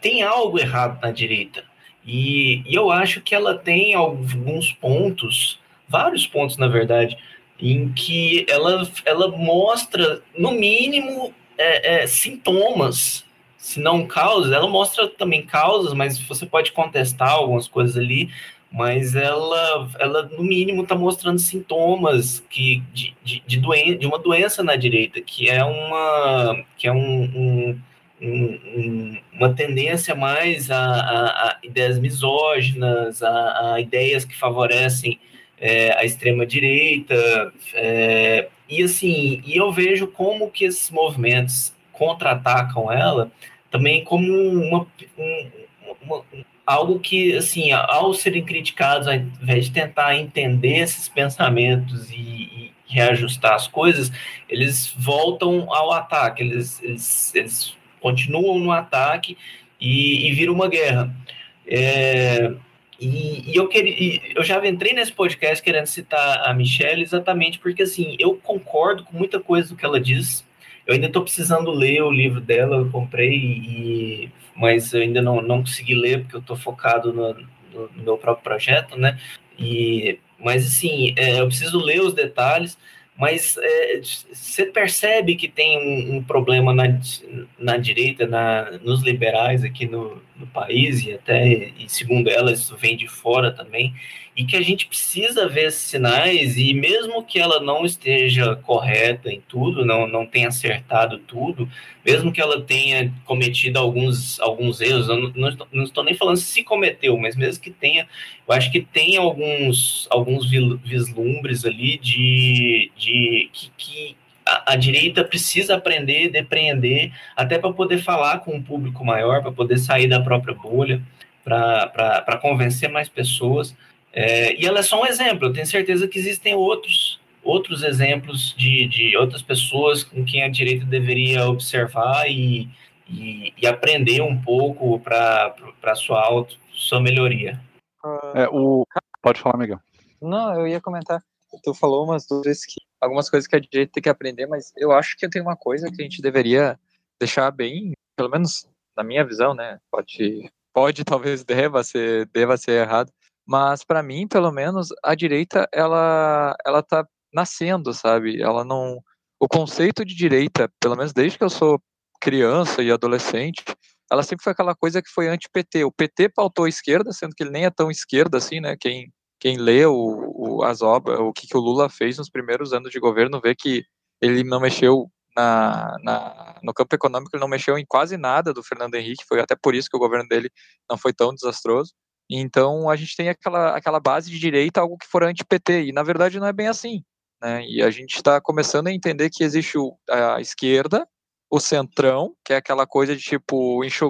tem algo errado na direita. E, e, eu acho que ela tem alguns pontos, vários pontos, na verdade, em que ela, ela mostra, no mínimo, é, é, sintomas, se não causas. Ela mostra também causas, mas você pode contestar algumas coisas ali. Mas ela, ela no mínimo, está mostrando sintomas que, de, de, de, doen de uma doença na direita, que é uma. Que é um, um um, uma tendência mais a, a, a ideias misóginas, a, a, ideias que favorecem é, a extrema direita, é, e assim, e eu vejo como que esses movimentos contra-atacam ela também como uma, um, uma, algo que, assim, ao serem criticados, ao invés de tentar entender esses pensamentos e, e reajustar as coisas, eles voltam ao ataque, eles, eles, eles continuam no ataque e, e vira uma guerra. É, e, e, eu, queria, eu já entrei nesse podcast querendo citar a Michelle exatamente porque, assim, eu concordo com muita coisa do que ela diz. Eu ainda estou precisando ler o livro dela, eu comprei, e, mas eu ainda não, não consegui ler porque eu estou focado no, no, no, meu próprio projeto, né? E, mas, assim, é, eu preciso ler os detalhes mas é, você percebe que tem um, um, problema na, na direita, na, nos liberais aqui no, no país, e até, e segundo elas, isso vem de fora também, e que a gente precisa ver esses sinais, e mesmo que ela não esteja correta em tudo, não, não tenha acertado tudo, mesmo que ela tenha cometido alguns, alguns erros, eu não, não, estou, nem falando se cometeu, mas mesmo que tenha, eu acho que tem alguns, alguns vislumbres ali de, de que, que a, a, direita precisa aprender, depreender, até para poder falar com um público maior, para poder sair da própria bolha, para convencer mais pessoas. É, e ela é só um exemplo, eu tenho certeza que existem outros, outros exemplos de, de outras pessoas com quem a direita deveria observar e, e, e aprender um pouco para sua auto, sua melhoria. É, o... Pode falar, Miguel. Não, eu ia comentar. Tu falou umas duas que algumas coisas que a direita tem que aprender, mas eu acho que tem uma coisa que a gente deveria deixar bem, pelo menos na minha visão, né? Pode, pode talvez deva ser, deva ser errado, mas para mim, pelo menos, a direita ela ela tá nascendo, sabe? Ela não o conceito de direita, pelo menos desde que eu sou criança e adolescente, ela sempre foi aquela coisa que foi anti-PT. O PT pautou a esquerda, sendo que ele nem é tão esquerda assim, né? Quem quem lê o, o, as obras, o que, que o Lula fez nos primeiros anos de governo, vê que ele não mexeu na, na, no campo econômico, ele não mexeu em quase nada do Fernando Henrique, foi até por isso que o governo dele não foi tão desastroso. Então a gente tem aquela, aquela base de direita, algo que for anti-PT, e na verdade não é bem assim. Né? E a gente está começando a entender que existe a esquerda, o centrão, que é aquela coisa de tipo enxu,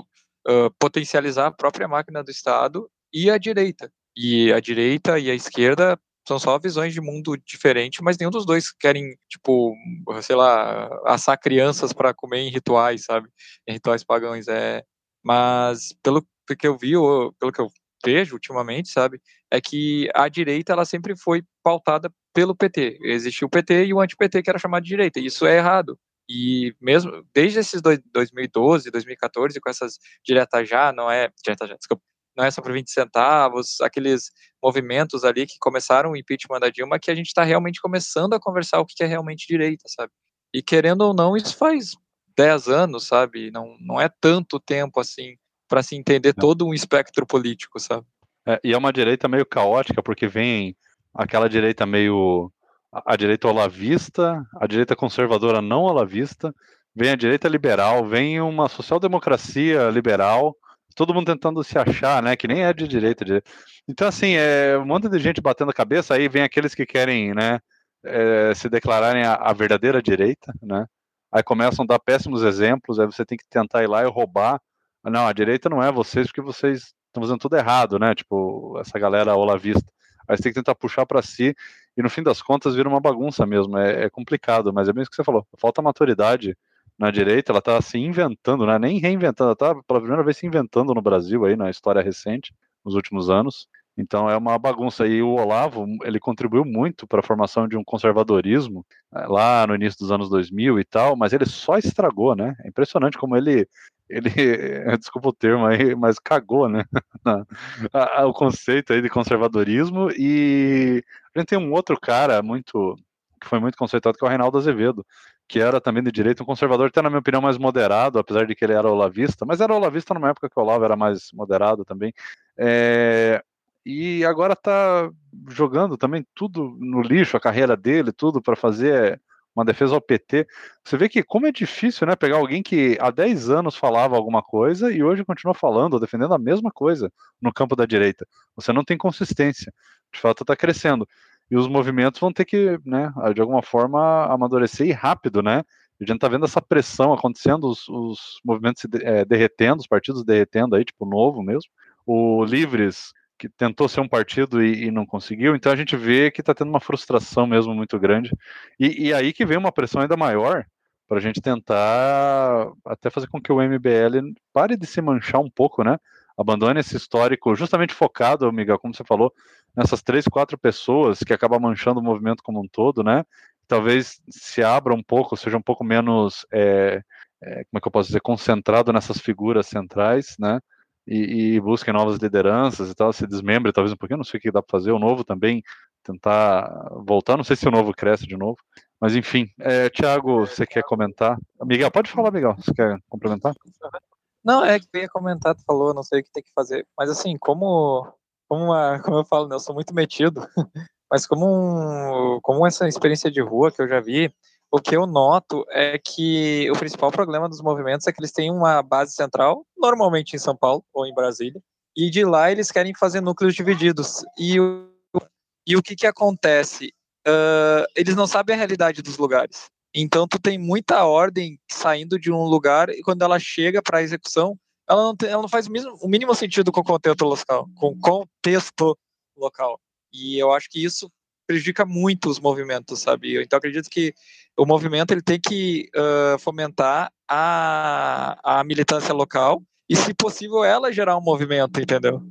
uh, potencializar a própria máquina do Estado, e a direita. E a direita e a esquerda são só visões de mundo diferentes, mas nenhum dos dois querem, tipo, sei lá, assar crianças para comer em rituais, sabe? Em rituais pagãos. É... Mas pelo que eu vi, pelo que eu vejo ultimamente, sabe, é que a direita ela sempre foi pautada pelo PT. Existia o PT e o anti-PT que era chamado de direita. E isso é errado. E mesmo desde esses dois, 2012, 2014, com essas direta já, não é direta já, desculpa, não é só por 20 centavos, aqueles movimentos ali que começaram o impeachment da Dilma, que a gente está realmente começando a conversar o que é realmente direita, sabe? E querendo ou não, isso faz 10 anos, sabe? Não, não é tanto tempo assim para se entender todo um espectro político, sabe? É, e é uma direita meio caótica, porque vem aquela direita meio. a direita olavista, a direita conservadora não olavista, vem a direita liberal, vem uma social-democracia liberal, todo mundo tentando se achar, né? Que nem é de direita. De... Então, assim, é um monte de gente batendo a cabeça, aí vem aqueles que querem, né? É, se declararem a, a, verdadeira direita, né? Aí começam a dar péssimos exemplos, aí você tem que tentar ir lá e roubar não, a direita não é vocês porque vocês estão fazendo tudo errado, né? Tipo, essa galera olavista. Aí você tem que tentar puxar para si e no fim das contas vira uma bagunça mesmo. É, é complicado, mas é mesmo que você falou. Falta maturidade na direita, ela está se inventando, né? Nem reinventando, ela está pela primeira vez se inventando no Brasil aí na história recente, nos últimos anos. Então é uma bagunça. E o Olavo, ele contribuiu muito para a formação de um conservadorismo eh, lá no início dos anos 2000 e tal, mas ele só estragou, né? É impressionante como ele ele, [laughs] desculpa o termo aí, mas cagou, né? [laughs] o conceito aí de conservadorismo e a gente tem um outro cara muito que foi muito conceituado que é o Reinaldo Azevedo, que era também de direito, um conservador até na minha opinião mais moderado, apesar de que ele era olavista, mas era olavista numa época que o Olavo era mais moderado também. É, e agora tá jogando também tudo no lixo, a carreira dele, tudo para fazer uma defesa ao PT. Você vê que como é difícil, né, pegar alguém que há 10 anos falava alguma coisa e hoje continua falando, defendendo a mesma coisa no campo da direita. Você não tem consistência. De fato, está crescendo. E os movimentos vão ter que, né, de alguma forma, amadurecer e rápido, né? A gente está vendo essa pressão acontecendo, os, os movimentos se é, derretendo, os partidos derretendo aí, tipo, novo mesmo. O Livres que tentou ser um partido e, e, não conseguiu, então a gente vê que está tendo uma frustração mesmo muito grande. E, e aí que vem uma pressão ainda maior para a gente tentar até fazer com que o MBL pare de se manchar um pouco, né? Abandone esse histórico justamente focado, Miguel, como você falou, nessas três, quatro pessoas que acaba manchando o movimento como um todo, né? Talvez se abra um pouco, seja um pouco menos, é, é, como é que eu posso dizer, concentrado nessas figuras centrais, né? E, e busquem novas lideranças e tal, se desmembre talvez um pouquinho, não sei o que dá para fazer, o novo também tentar voltar, não sei se o novo cresce de novo, mas enfim, é, Tiago, você quer comentar? Miguel, pode falar, Miguel, você quer complementar? Não, é que eu ia comentar, tu falou, não sei o que tem que fazer, mas assim, como, como, uma, como eu falo, né, eu sou muito metido, [laughs] mas como, um, como essa experiência de rua que eu já vi, o que eu noto é que o principal problema dos movimentos é que eles têm uma base central, normalmente em São Paulo ou em Brasília, e de lá eles querem fazer núcleos divididos. E o, e o que, que acontece? Uh, eles não sabem a realidade dos lugares. Então, tu tem muita ordem saindo de um lugar e quando ela chega para a execução, ela não, tem, ela não faz o, mesmo, o mínimo sentido com o contexto local, com contexto local. E eu acho que isso prejudica muito os movimentos, sabe? Então acredito que o movimento ele tem que uh, fomentar a, a militância local e, se possível, ela gerar um movimento, entendeu?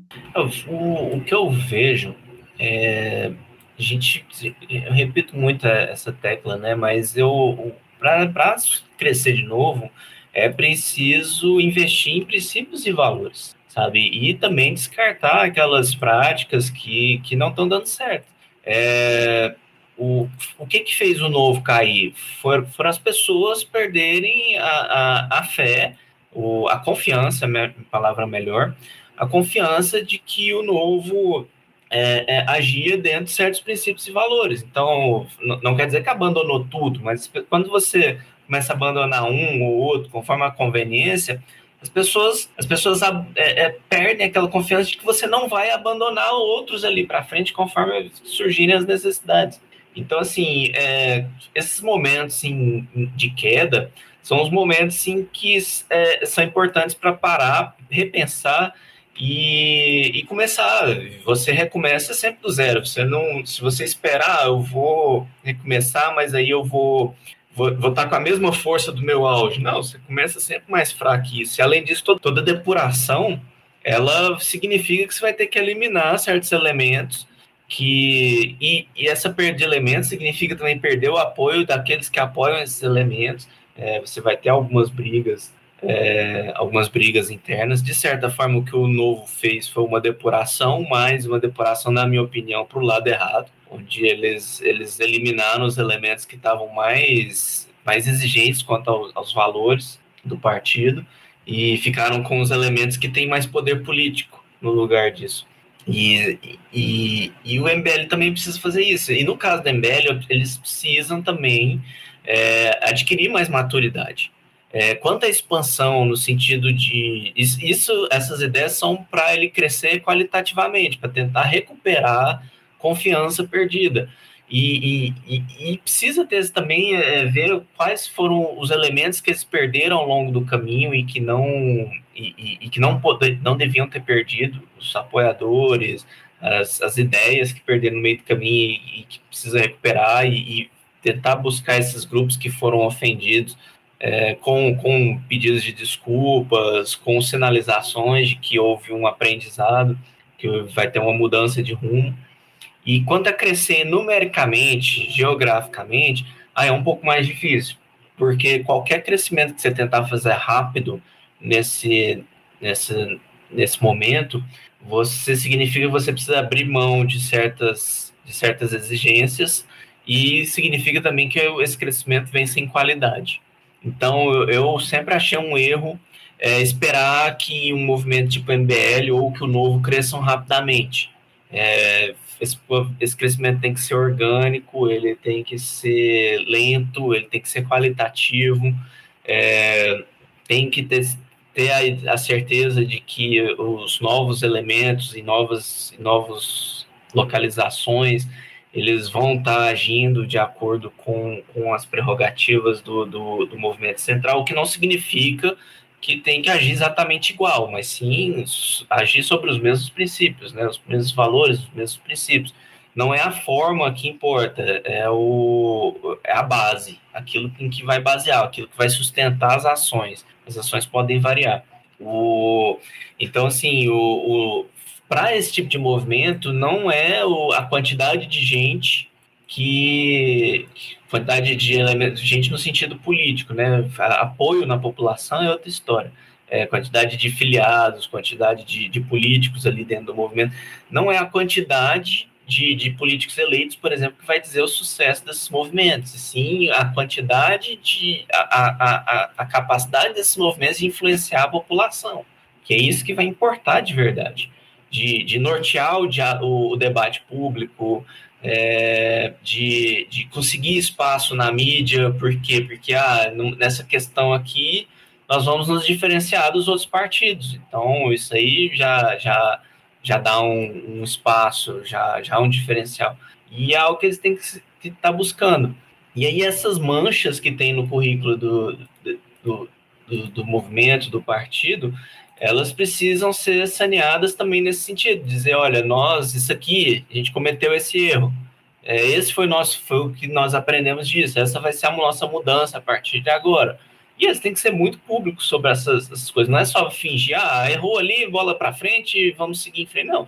O, o que eu vejo é a gente, eu repito muito essa tecla, né? Mas eu para crescer de novo é preciso investir em princípios e valores, sabe? E também descartar aquelas práticas que, que não estão dando certo. É, o, o que, que fez o novo cair? For, foram as pessoas perderem a, a, a fé, o, a confiança, palavra melhor, a confiança de que o novo é, é, agia dentro de certos princípios e valores. Então, não quer dizer que abandonou tudo, mas quando você começa a abandonar um ou outro, conforme a conveniência, as pessoas, as pessoas é, é, perdem aquela confiança de que você não vai abandonar outros ali para frente conforme surgirem as necessidades. Então, assim, é, esses momentos assim, de queda são os momentos assim, que é, são importantes para parar, repensar e, e, começar. Você recomeça sempre do zero. Você não, se você esperar, eu vou recomeçar, mas aí eu vou vou, vou estar tá com a mesma força do meu auge. Não, você começa sempre mais fraco isso. E além disso, toda, toda depuração, ela significa que você vai ter que eliminar certos elementos que e, e, essa perda de elementos significa também perder o apoio daqueles que apoiam esses elementos. É, você vai ter algumas brigas é, algumas brigas internas. De certa forma, o que o Novo fez foi uma depuração, mas uma depuração, na minha opinião, para o lado errado, onde eles, eles eliminaram os elementos que estavam mais, mais exigentes quanto ao, aos valores do partido e ficaram com os elementos que têm mais poder político no lugar disso. E, e, e o MBL também precisa fazer isso. E no caso do MBL, eles precisam também é, adquirir mais maturidade. É, quanto à expansão no sentido de isso, essas ideias são para ele crescer qualitativamente, para tentar recuperar confiança perdida. E, e, e precisa ter também é, ver quais foram os elementos que eles perderam ao longo do caminho e que não e, e que não, não deviam ter perdido, os apoiadores, as, as ideias que perderam no meio do caminho e, e que precisa recuperar e, tentar buscar esses grupos que foram ofendidos é, com, com pedidos de desculpas, com sinalizações de que houve um aprendizado, que vai ter uma mudança de rumo. E quanto a crescer numericamente, geograficamente, aí é um pouco mais difícil, porque qualquer crescimento que você tentar fazer rápido nesse, nesse, nesse momento, você significa que você precisa abrir mão de certas, de certas exigências e significa também que esse crescimento vem sem qualidade. Então, eu, eu sempre achei um erro é, esperar que um movimento tipo MBL ou que o novo cresçam rapidamente. É, esse, esse, crescimento tem que ser orgânico, ele tem que ser lento, ele tem que ser qualitativo, é, tem que ter, ter a, a, certeza de que os novos elementos e novas novos localizações eles vão estar tá agindo de acordo com, com as prerrogativas do, do, do, movimento central, o que não significa que tem que agir exatamente igual, mas sim agir sobre os mesmos princípios, né, os mesmos valores, os mesmos princípios. Não é a forma que importa, é, o, é a base, aquilo em que vai basear, aquilo que vai sustentar as ações. As ações podem variar. O, então, assim, o, o para esse tipo de movimento não é o, a quantidade de gente que quantidade de elementos, gente no sentido político, né? Apoio na população é outra história. É, quantidade de filiados, quantidade de, de, políticos ali dentro do movimento, não é a quantidade de, de, políticos eleitos, por exemplo, que vai dizer o sucesso desses movimentos, sim a quantidade de a, a, a, capacidade desses movimentos de influenciar a população, que é isso que vai importar de verdade de, de nortear o, o, debate público, é, de, de conseguir espaço na mídia, por quê? Porque ah, nessa questão aqui nós vamos nos diferenciar dos outros partidos. Então, isso aí já, já, já dá um, um espaço, já, já um diferencial. E é algo que eles têm que estar tá buscando. E aí, essas manchas que tem no currículo do, do, do, do movimento, do partido, elas precisam ser saneadas também nesse sentido, dizer, olha, nós, isso aqui, a gente cometeu esse erro. É, esse foi, nosso, foi o que nós aprendemos disso, essa vai ser a nossa mudança a partir de agora. E eles têm que ser muito públicos sobre essas, essas coisas, não é só fingir, ah, errou ali, bola para frente, vamos seguir em frente. Não,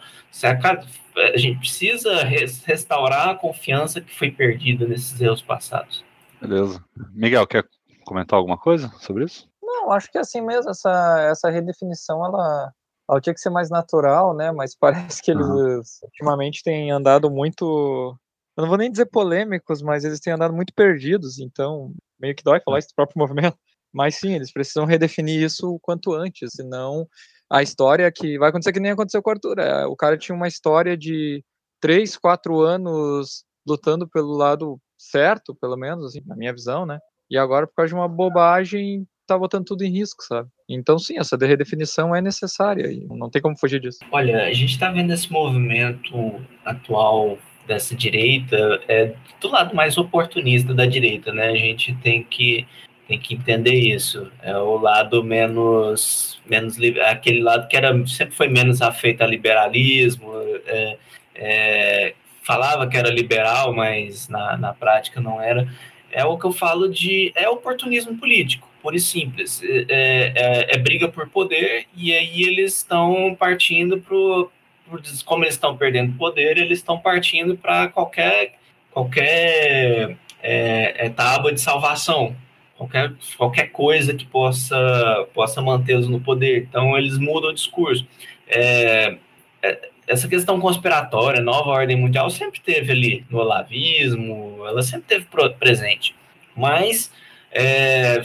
a gente precisa restaurar a confiança que foi perdida nesses erros passados. Beleza. Miguel, quer comentar alguma coisa sobre isso? Não, acho que é assim mesmo, essa, essa redefinição, ela, ela tinha que ser mais natural, né, mas [laughs] parece que eles uhum. ultimamente têm andado muito, eu não vou nem dizer polêmicos, mas eles têm andado muito perdidos, então meio que dói falar esse próprio [laughs] movimento, mas sim, eles precisam redefinir isso o quanto antes, senão a história que vai acontecer que nem aconteceu com o Arthur, é, o cara tinha uma história de três, quatro anos lutando pelo lado certo, pelo menos, assim, na minha visão, né, e agora, por causa de uma bobagem, tá botando tudo em risco, sabe? Então, sim, essa redefinição é necessária e não tem como fugir disso. Olha, a gente está vendo esse movimento atual dessa direita é do lado mais oportunista da direita, né? A gente tem que tem que entender isso. É o lado menos menos aquele lado que era sempre foi menos afeito a liberalismo, é, é, falava que era liberal, mas na, na prática não era. É o que eu falo de é oportunismo político, por e simples. É, é, é briga por poder e aí eles estão partindo para como eles estão perdendo poder, eles estão partindo para qualquer qualquer é, é, tábua de salvação, qualquer, qualquer coisa que possa possa mantê-los no poder. Então eles mudam o discurso. É, é essa questão conspiratória, nova ordem mundial, sempre teve ali no olavismo, ela sempre teve presente. Mas é,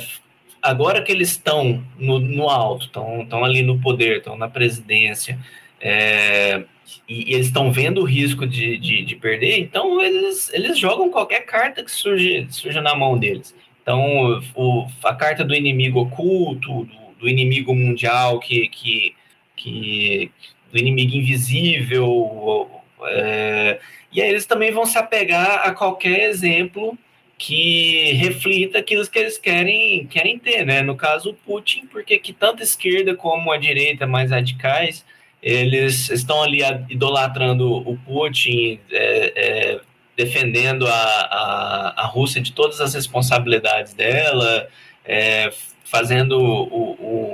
agora que eles estão no, no alto, estão ali no poder, estão na presidência, é, e, e, eles estão vendo o risco de, de, de, perder, então eles, eles jogam qualquer carta que surge, surge na mão deles. Então, o, a carta do inimigo oculto, do, do inimigo mundial, que, que, que, do inimigo invisível, é, e aí eles também vão se apegar a qualquer exemplo que reflita aquilo que eles querem, querem ter, né? No caso, o Putin, porque que tanto a esquerda como a direita mais radicais eles estão ali idolatrando o Putin, é, é, defendendo a, a, a, Rússia de todas as responsabilidades dela, é, fazendo o,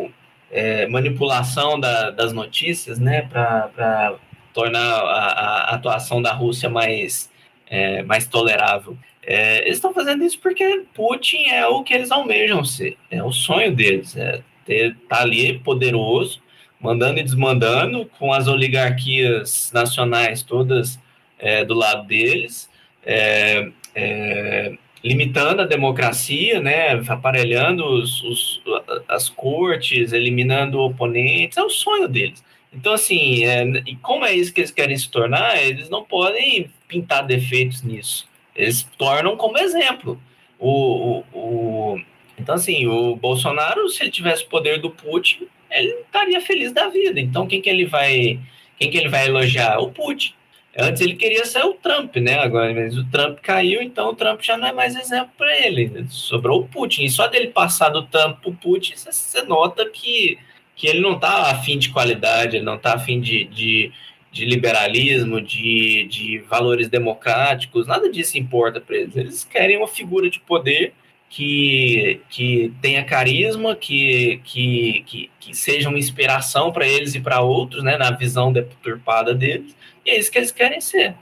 o é, manipulação da, das notícias, né, para tornar a, a, atuação da Rússia mais, é, mais tolerável. É, eles estão fazendo isso porque Putin é o que eles almejam ser, é o sonho deles, é ter, tá ali poderoso, mandando e desmandando, com as oligarquias nacionais todas é, do lado deles, é, é, limitando a democracia, né, aparelhando os, os, as cortes, eliminando oponentes, é o sonho deles. Então, assim, é, e como é isso que eles querem se tornar, eles não podem pintar defeitos nisso. Eles tornam como exemplo. O, o, o então, assim, o Bolsonaro, se ele tivesse o poder do Putin, ele estaria feliz da vida. Então, quem que ele vai, quem que ele vai elogiar? O Putin. Antes ele queria ser o Trump, né? Agora, mas o Trump caiu, então o Trump já não é mais exemplo para ele. Sobrou o Putin. E só dele passar do Trump para o Putin, você nota que, que ele não está afim de qualidade, ele não está afim de, de, de liberalismo, de, de valores democráticos, nada disso importa para eles. Eles querem uma figura de poder que, que tenha carisma, que, que, que, que seja uma inspiração para eles e para outros, né, na visão deturpada deles, e é isso que eles querem ser.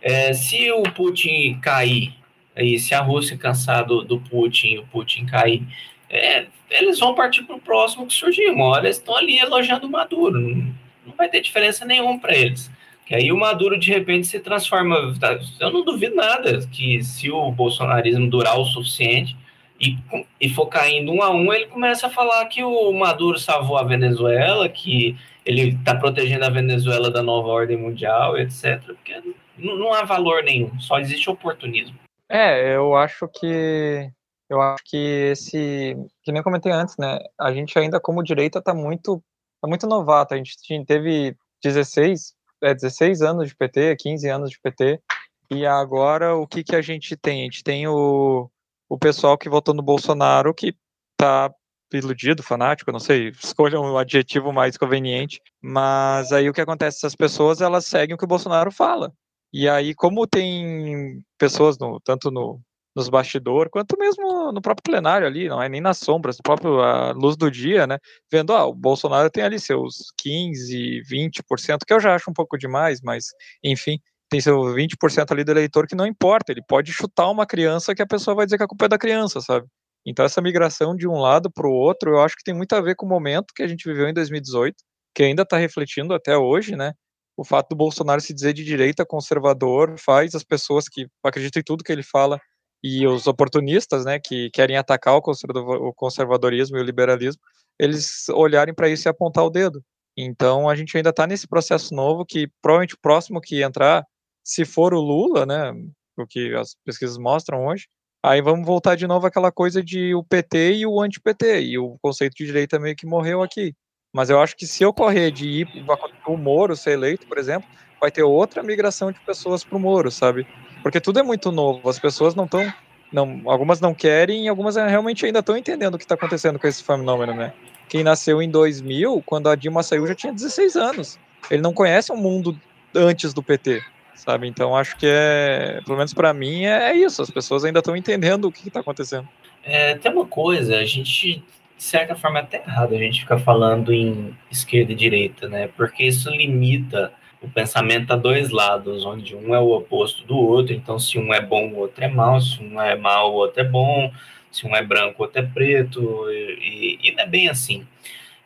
É, se o Putin cair, aí, se a Rússia cansar do, do Putin, o Putin cair, é, eles vão partir para o próximo que surgir. Uma hora eles estão ali elogiando o Maduro, não, não vai ter diferença nenhuma para eles. Que aí o Maduro de repente se transforma. Tá, eu não duvido nada que se o bolsonarismo durar o suficiente e, e for caindo um a um, ele começa a falar que o Maduro salvou a Venezuela, que ele está protegendo a Venezuela da nova ordem mundial, etc. Porque não, não há valor nenhum, só existe oportunismo. É, eu acho que eu acho que esse, que nem comentei antes, né? A gente ainda como direita está muito, tá muito novato. A gente teve 16, é, 16 anos de PT, 15 anos de PT, e agora o que, que a gente tem? A gente tem o, o pessoal que votou no Bolsonaro que tá iludido, fanático, não sei, [laughs] escolham um adjetivo mais conveniente, mas aí o que acontece? Essas pessoas, elas seguem o que o Bolsonaro fala. E aí, como tem pessoas, no, tanto no, nos bastidores, quanto mesmo no próprio plenário ali, não é nem nas sombras, no próprio a luz do dia, né? Vendo, ah, o Bolsonaro tem ali seus 15, 20%, que eu já acho um pouco demais, mas enfim, tem seu 20% ali do eleitor que não importa, ele pode chutar uma criança que a pessoa vai dizer que a culpa é da criança, sabe? Então essa migração de um lado para o outro, eu acho que tem muito a ver com o momento que a gente viveu em 2018, que ainda está refletindo até hoje, né? O fato do Bolsonaro se dizer de direita conservador faz as pessoas que acreditam em tudo que ele fala e os oportunistas, né, que querem atacar o conservadorismo e o liberalismo, eles olharem para isso e apontar o dedo. Então a gente ainda está nesse processo novo que provavelmente o próximo que entrar, se for o Lula, né, o que as pesquisas mostram hoje, Aí vamos voltar de novo àquela coisa de o PT e o anti-PT, e o conceito de direita meio que morreu aqui. Mas eu acho que se ocorrer de ir o Moro ser eleito, por exemplo, vai ter outra migração de pessoas para o Moro, sabe? Porque tudo é muito novo, as pessoas não estão. Não, algumas não querem e algumas realmente ainda estão entendendo o que está acontecendo com esse fenômeno, né? Quem nasceu em 2000, quando a Dilma saiu, já tinha 16 anos. Ele não conhece o mundo antes do PT, sabe? Então acho que é, pelo menos para mim, é isso. As pessoas ainda estão entendendo o que está acontecendo. É, tem uma coisa, a gente de certa forma é até errado a gente ficar falando em esquerda e direita, né? Porque isso limita o pensamento a dois lados, onde um é o oposto do outro, então se um é bom, o outro é mal, se um é mal, o outro é bom, se um é branco, o outro é preto, e, e não é bem assim.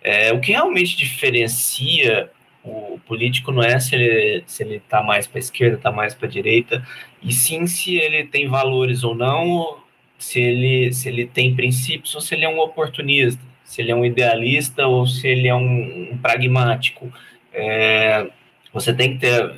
É, o que realmente diferencia o político não é se ele se ele está mais para a esquerda, está mais para a direita, e sim se ele tem valores ou não, se ele se ele tem princípios ou se ele é um oportunista, se ele é um idealista ou se ele é um, um pragmático. É, você tem que ter,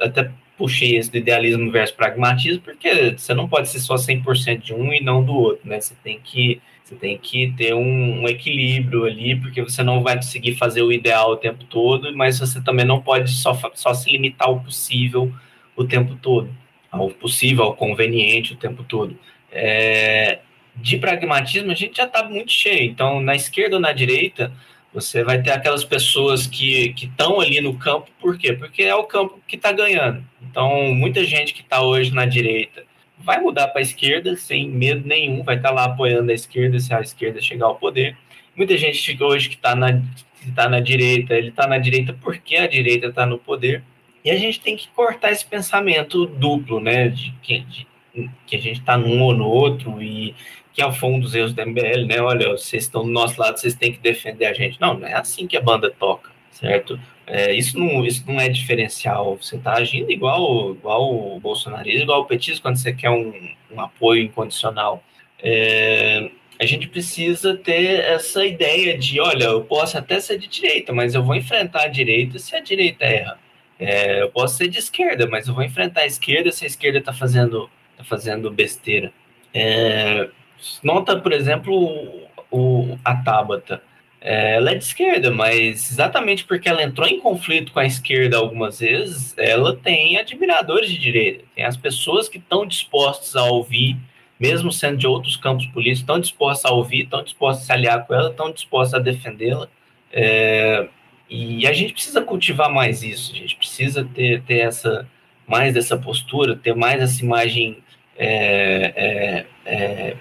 até puxei esse do idealismo versus pragmatismo, porque você não pode ser só 100% de um e não do outro, né? Você tem que, você tem que ter um, um, equilíbrio ali, porque você não vai conseguir fazer o ideal o tempo todo, mas você também não pode só, só se limitar ao possível o tempo todo, ao possível, ao conveniente o tempo todo. É, de pragmatismo, a gente já está muito cheio, então na esquerda ou na direita, você vai ter aquelas pessoas que estão ali no campo, por quê? Porque é o campo que está ganhando. Então, muita gente que está hoje na direita vai mudar para a esquerda sem medo nenhum, vai estar tá lá apoiando a esquerda se a esquerda chegar ao poder. Muita gente hoje que está na, que tá na direita, ele está na direita porque a direita está no poder. E a gente tem que cortar esse pensamento duplo, né? De que, de, que a gente está num ou no outro e que é o fundo dos erros da MBL, né? Olha, vocês estão do nosso lado, vocês têm que defender a gente. Não, não é assim que a banda toca, certo? É, isso, não, isso não é diferencial. Você está agindo igual, igual o bolsonarismo, igual o petismo, quando você quer um, um apoio incondicional. É, a gente precisa ter essa ideia de, olha, eu posso até ser de direita, mas eu vou enfrentar a direita se a direita erra. É, eu posso ser de esquerda, mas eu vou enfrentar a esquerda se a esquerda está fazendo, tá fazendo besteira. É, Nota, por exemplo, o, a Tabata. É, ela é de esquerda, mas exatamente porque ela entrou em conflito com a esquerda algumas vezes, ela tem admiradores de direita. Tem as pessoas que estão dispostas a ouvir, mesmo sendo de outros campos políticos, estão dispostas a ouvir, estão dispostas a se aliar com ela, estão dispostas a defendê-la. É, e a gente precisa cultivar mais isso, a gente precisa ter, ter essa mais dessa postura, ter mais essa imagem é, é, é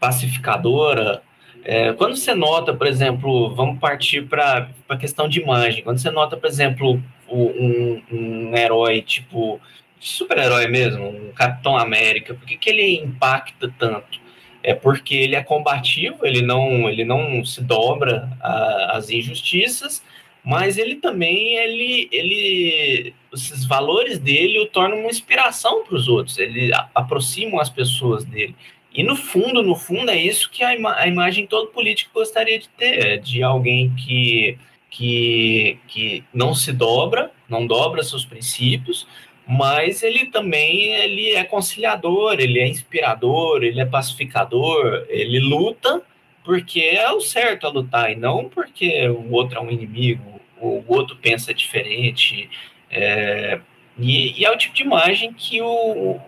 pacificadora. É, quando você nota, por exemplo, vamos partir para a questão de imagem, quando você nota, por exemplo, um, um herói tipo super-herói mesmo, um Capitão América, por que, que ele impacta tanto? É porque ele é combativo, ele não, ele não se dobra às injustiças, mas ele também, ele, ele, esses valores dele o tornam uma inspiração para os outros, ele aproximam as pessoas dele. E no fundo, no fundo, é isso que a, ima a imagem todo político gostaria de ter, é de alguém que, que, que não se dobra, não dobra seus princípios, mas ele também ele é conciliador, ele é inspirador, ele é pacificador, ele luta porque é o certo a lutar e não porque o outro é um inimigo, o outro pensa diferente. É, e, e, é o tipo de imagem que o,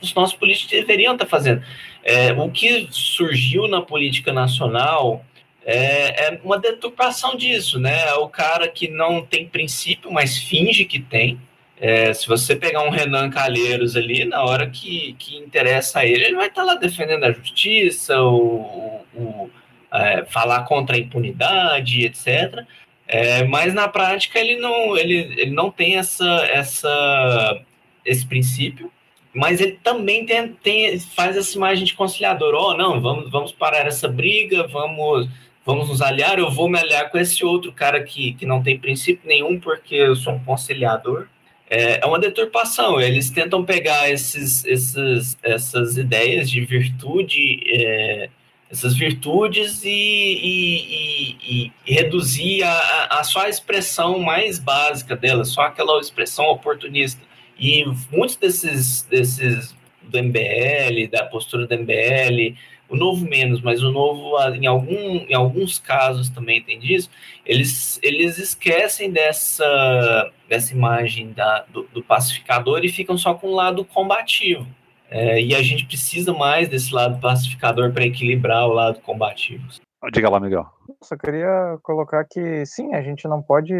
os nossos políticos deveriam estar fazendo. É, o que surgiu na política nacional é, é, uma deturpação disso, né? É o cara que não tem princípio, mas finge que tem. É, se você pegar um Renan Calheiros ali, na hora que, que interessa a ele, ele vai estar lá defendendo a justiça, o, o é, falar contra a impunidade, etc. É, mas na prática ele não, ele, ele não tem essa, essa, esse princípio mas ele também tem, tem, faz essa imagem de conciliador. Oh, não, vamos, vamos parar essa briga, vamos, vamos nos aliar. Eu vou me aliar com esse outro cara que, que não tem princípio nenhum, porque eu sou um conciliador. É, é uma deturpação. Eles tentam pegar esses, esses, essas ideias de virtude, é, essas virtudes e, e, e, e reduzir a, a só a expressão mais básica delas, só aquela expressão oportunista e muitos desses, desses do MBL, da postura do MBL, o novo menos, mas o novo, em, algum, em alguns casos também tem disso, eles, eles esquecem dessa, dessa imagem da, do, do pacificador e ficam só com o lado combativo. É, e a gente precisa mais desse lado pacificador para equilibrar o lado combativo. Diga lá, Miguel. Só queria colocar que, sim, a gente não pode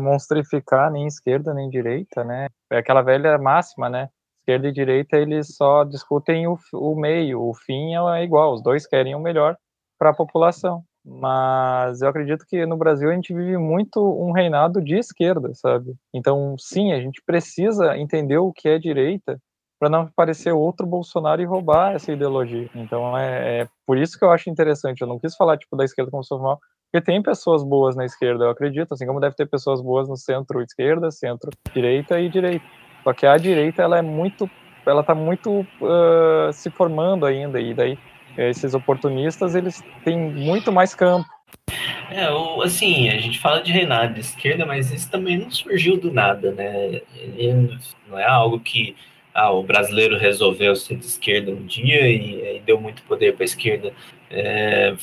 monstrificar nem esquerda nem direita, né? É aquela velha máxima, né? esquerda e direita eles só discutem o, o meio, o fim é igual, os dois querem o melhor para a população. Mas eu acredito que no Brasil a gente vive muito um reinado de esquerda, sabe? Então, sim, a gente precisa entender o que é direita para não aparecer outro Bolsonaro e roubar essa ideologia. Então, é, é, por isso que eu acho interessante. Eu não quis falar tipo da esquerda como se fosse mal, porque tem pessoas boas na esquerda, eu acredito, assim como deve ter pessoas boas no centro-esquerda, centro-direita e direita. Só que a direita ela é muito, ela está muito uh, se formando ainda e daí esses oportunistas eles têm muito mais campo. É, assim, a gente fala de reinado de esquerda, mas isso também não surgiu do nada, né? Ele não é algo que ah, o brasileiro resolveu ser de esquerda um dia e, e deu muito poder para a esquerda. É,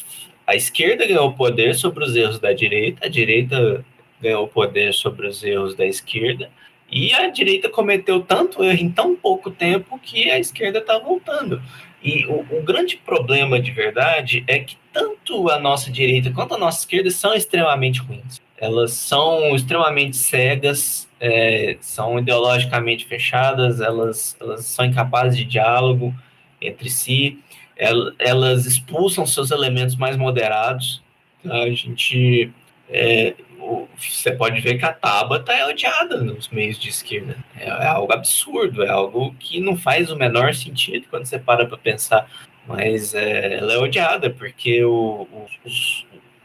a esquerda ganhou poder sobre os erros da direita, a direita ganhou poder sobre os erros da esquerda, e a direita cometeu tanto erro em tão pouco tempo que a esquerda está voltando. E o, o, grande problema de verdade é que tanto a nossa direita quanto a nossa esquerda são extremamente ruins. Elas são extremamente cegas, é, são ideologicamente fechadas, elas, elas são incapazes de diálogo entre si, elas expulsam seus elementos mais moderados. Tá? A gente é, você pode ver que a Tabata é odiada nos meios de esquerda. É, é, algo absurdo, é algo que não faz o menor sentido quando você para para pensar. Mas é, ela é odiada porque o,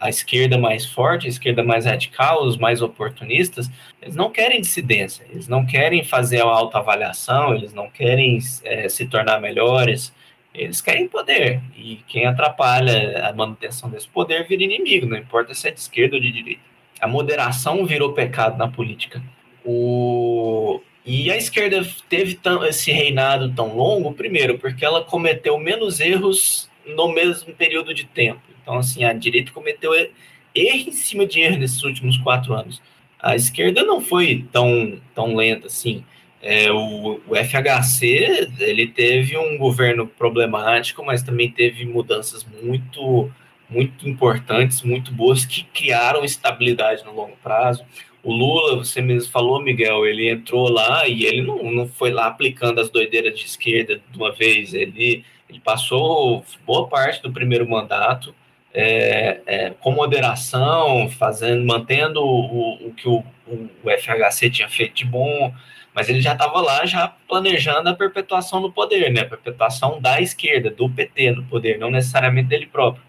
a esquerda mais forte, a esquerda mais radical, os mais oportunistas, eles não querem dissidência, eles não querem fazer uma autoavaliação, eles não querem é, se tornar melhores, eles querem poder. E quem atrapalha a manutenção desse poder vira inimigo, não importa se é de esquerda ou de direita a moderação virou pecado na política. O... E a esquerda teve tão, esse reinado tão longo, primeiro, porque ela cometeu menos erros no mesmo período de tempo. Então, assim, a direita cometeu erro em cima de erro nesses últimos quatro anos. A esquerda não foi tão, tão lenta assim. É, o, o, FHC ele teve um governo problemático, mas também teve mudanças muito muito importantes, muito boas, que criaram estabilidade no longo prazo. O Lula, você mesmo falou, Miguel, ele entrou lá e ele não, não foi lá aplicando as doideiras de esquerda de uma vez, ele, ele passou boa parte do primeiro mandato é, é, com moderação, fazendo, mantendo o, o que o, o, FHC tinha feito de bom, mas ele já estava lá já planejando a perpetuação no poder, né? A perpetuação da esquerda, do PT no poder, não necessariamente dele próprio.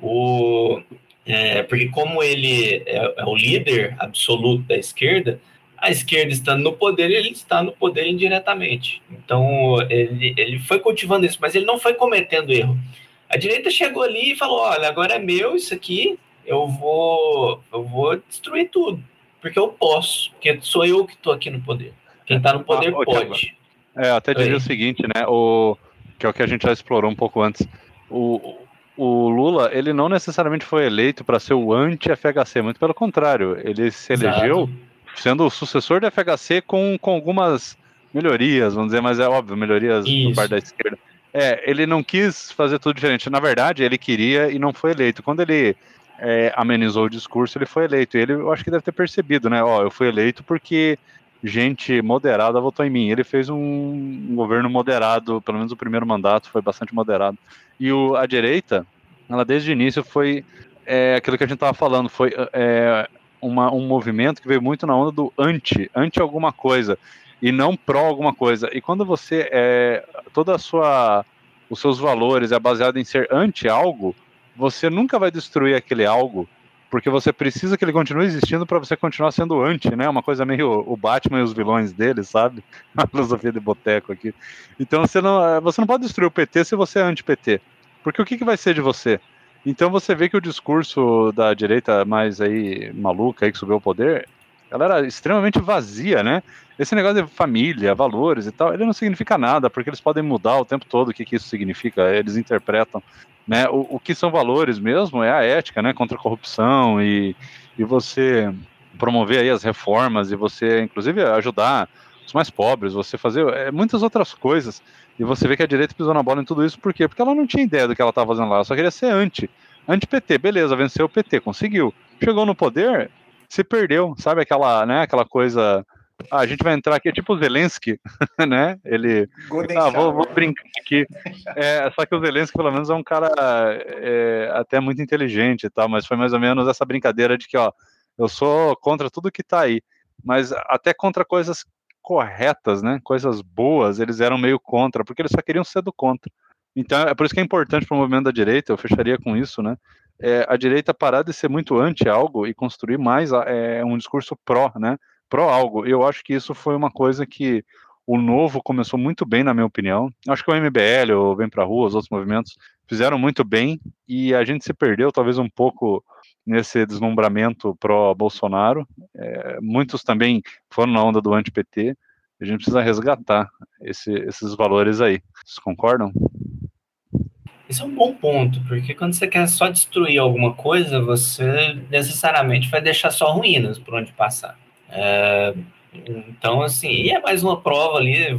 O, é, porque como ele é, é, o líder absoluto da esquerda, a esquerda estando no poder, ele está no poder indiretamente. Então, ele, ele foi cultivando isso, mas ele não foi cometendo erro. A direita chegou ali e falou, olha, agora é meu isso aqui, eu vou, eu vou destruir tudo, porque eu posso, porque sou eu que estou aqui no poder. Quem está no poder ah, pode. É, até dizer o seguinte, né, o, que é o que a gente já explorou um pouco antes, o, o Lula, ele não necessariamente foi eleito para ser o anti-FHC, muito pelo contrário, ele se elegeu Exato. sendo o sucessor do FHC com, com algumas melhorias, vamos dizer, mas é óbvio, melhorias Isso. do parte da esquerda. É, ele não quis fazer tudo diferente. Na verdade, ele queria e não foi eleito. Quando ele é, amenizou o discurso, ele foi eleito. E ele, eu acho que deve ter percebido, né? Ó, eu fui eleito porque gente moderada votou em mim. Ele fez um, governo moderado, pelo menos o primeiro mandato foi bastante moderado. E o, a direita, ela desde o início foi é, aquilo que a gente estava falando, foi é, uma, um movimento que veio muito na onda do anti, anti alguma coisa, e não pró alguma coisa. E quando você é toda a sua os seus valores é baseado em ser anti algo, você nunca vai destruir aquele algo, porque você precisa que ele continue existindo para você continuar sendo anti, né? Uma coisa meio o Batman e os vilões dele, sabe? [laughs] A filosofia de boteco aqui. Então você não, você não pode destruir o PT se você é anti-PT. Porque o que, que vai ser de você? Então você vê que o discurso da direita mais aí maluca aí que subiu ao poder ela era extremamente vazia, né? Esse negócio de família, valores e tal, ele não significa nada, porque eles podem mudar o tempo todo o que, que isso significa, eles interpretam. Né? O, o que são valores mesmo é a ética, né? Contra a corrupção e, e você promover aí as reformas e você, inclusive, ajudar os mais pobres, você fazer é, muitas outras coisas. E você vê que a direita pisou na bola em tudo isso, por quê? Porque ela não tinha ideia do que ela estava fazendo lá, ela só queria ser anti. Anti-PT, beleza, venceu o PT, conseguiu. Chegou no poder, se perdeu, sabe aquela, né, aquela coisa. Ah, a gente vai entrar aqui, é tipo o Zelensky, [laughs] né? Ele. ah, vou, vou, brincar aqui. É, só que o Zelensky, pelo menos, é um cara é, até muito inteligente e tal, mas foi mais ou menos essa brincadeira de que, ó, eu sou contra tudo que tá aí, mas até contra coisas corretas, né? Coisas boas, eles eram meio contra, porque eles só queriam ser do contra. Então, é por isso que é importante para o movimento da direita, eu fecharia com isso, né? é, a direita parar de ser muito anti algo e construir mais é, um discurso pró, né? Pró algo. Eu acho que isso foi uma coisa que o novo começou muito bem, na minha opinião. Acho que o MBL, o Vem Pra Rua, os outros movimentos fizeram muito bem e a gente se perdeu talvez um pouco nesse deslumbramento pró-Bolsonaro. É, muitos também foram na onda do anti-PT. A gente precisa resgatar esse, esses valores aí. Vocês concordam? Isso é um bom ponto, porque quando você quer só destruir alguma coisa, você necessariamente vai deixar só ruínas por onde passar. É, então, assim, e é mais uma prova ali,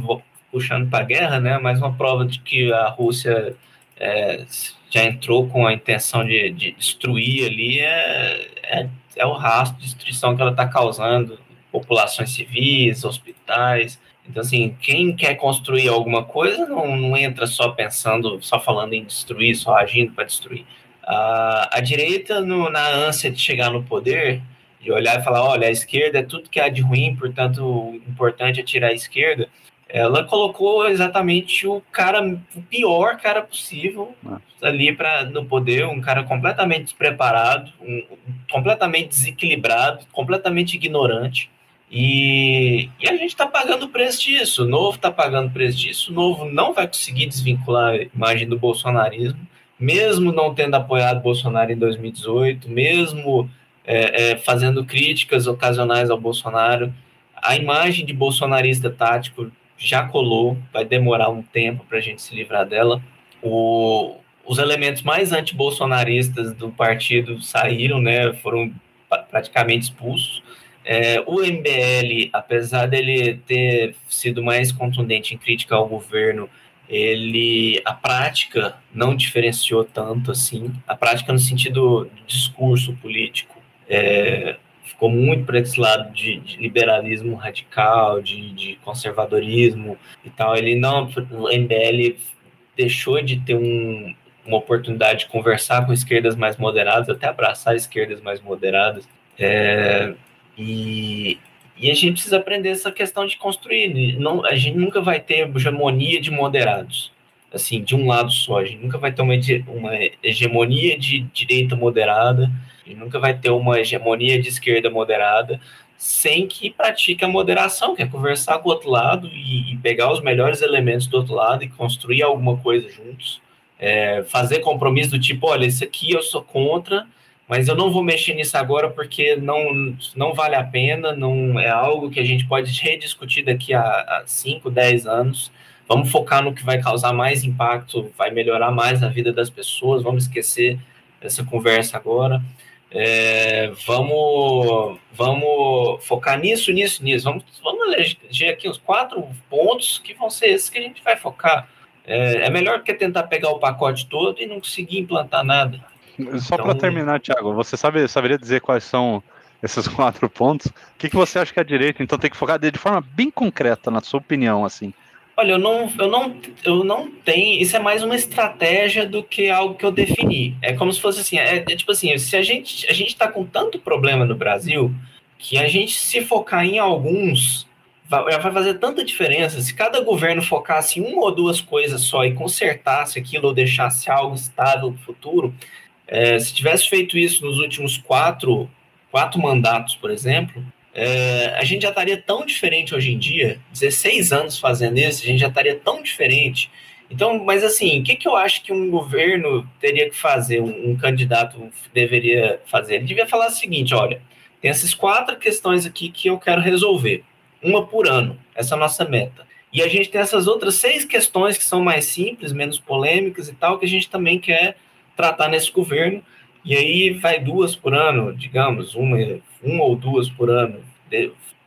puxando para a guerra, né? Mais uma prova de que a Rússia é, já entrou com a intenção de, de destruir ali, é, é, é, o rastro de destruição que ela está causando, populações civis, hospitais, então, assim, quem quer construir alguma coisa não, não entra só pensando, só falando em destruir, só agindo para destruir. Uh, a direita, no, na ânsia de chegar no poder, de olhar e falar: olha, a esquerda é tudo que há de ruim, portanto, o importante é tirar a esquerda. Ela colocou exatamente o cara, o pior cara possível ah. ali para no poder, um cara completamente despreparado, um, completamente desequilibrado, completamente ignorante. E, e, a gente está pagando o preço disso. O Novo está pagando o preço disso. O Novo não vai conseguir desvincular a imagem do bolsonarismo, mesmo não tendo apoiado Bolsonaro em 2018, mesmo é, é, fazendo críticas ocasionais ao Bolsonaro. A imagem de bolsonarista tático já colou, vai demorar um tempo para a gente se livrar dela. O, os elementos mais anti-bolsonaristas do partido saíram, né, foram praticamente expulsos. É, o MBL, apesar dele ter sido mais contundente em crítica ao governo, ele a prática não diferenciou tanto assim. A prática no sentido do discurso político é, ficou muito para esse lado de, de liberalismo radical, de, de, conservadorismo e tal. Ele não, o MBL deixou de ter um, uma oportunidade de conversar com esquerdas mais moderadas, até abraçar esquerdas mais moderadas. É, e, e a gente precisa aprender essa questão de construir. Não, a gente nunca vai ter hegemonia de moderados, assim, de um lado só. A gente nunca vai ter uma, uma hegemonia de direita moderada, gente nunca vai ter uma hegemonia de esquerda moderada, sem que pratique a moderação, que é conversar com o outro lado e, e pegar os melhores elementos do outro lado e construir alguma coisa juntos. É, fazer compromisso do tipo, olha, isso aqui eu sou contra, mas eu não vou mexer nisso agora porque não, não vale a pena, não é algo que a gente pode rediscutir daqui a 5, 10 anos. Vamos focar no que vai causar mais impacto, vai melhorar mais a vida das pessoas, vamos esquecer essa conversa agora. É, vamos, vamos focar nisso, nisso, nisso. Vamos, vamos eleger aqui os quatro pontos que vão ser esses que a gente vai focar. É, é melhor que tentar pegar o pacote todo e não conseguir implantar nada. Só então... para terminar, Thiago, você sabe, saberia dizer quais são esses [laughs] quatro pontos? O que, que você acha que é a direita, então, tem que focar de forma bem concreta, na sua opinião, assim? Olha, eu não, eu não, eu não tenho. Isso é mais uma estratégia do que algo que eu defini. É como se fosse assim, é, é tipo assim, se a gente a gente está com tanto problema no Brasil que a gente se focar em alguns vai, fazer tanta diferença. Se cada governo focasse em uma ou duas coisas só e consertasse aquilo ou deixasse algo estável no futuro, é, se tivesse feito isso nos últimos quatro, quatro mandatos, por exemplo, é, a gente já estaria tão diferente hoje em dia, 16 anos fazendo isso, a gente já estaria tão diferente. Então, mas assim, o que, que eu acho que um governo teria que fazer, um, um candidato deveria fazer? Ele devia falar o seguinte: olha, tem essas quatro questões aqui que eu quero resolver, uma por ano, essa é a nossa meta. E a gente tem essas outras seis questões que são mais simples, menos polêmicas e tal, que a gente também quer tratar nesse governo. E aí vai duas por ano, digamos, uma, uma ou duas por ano.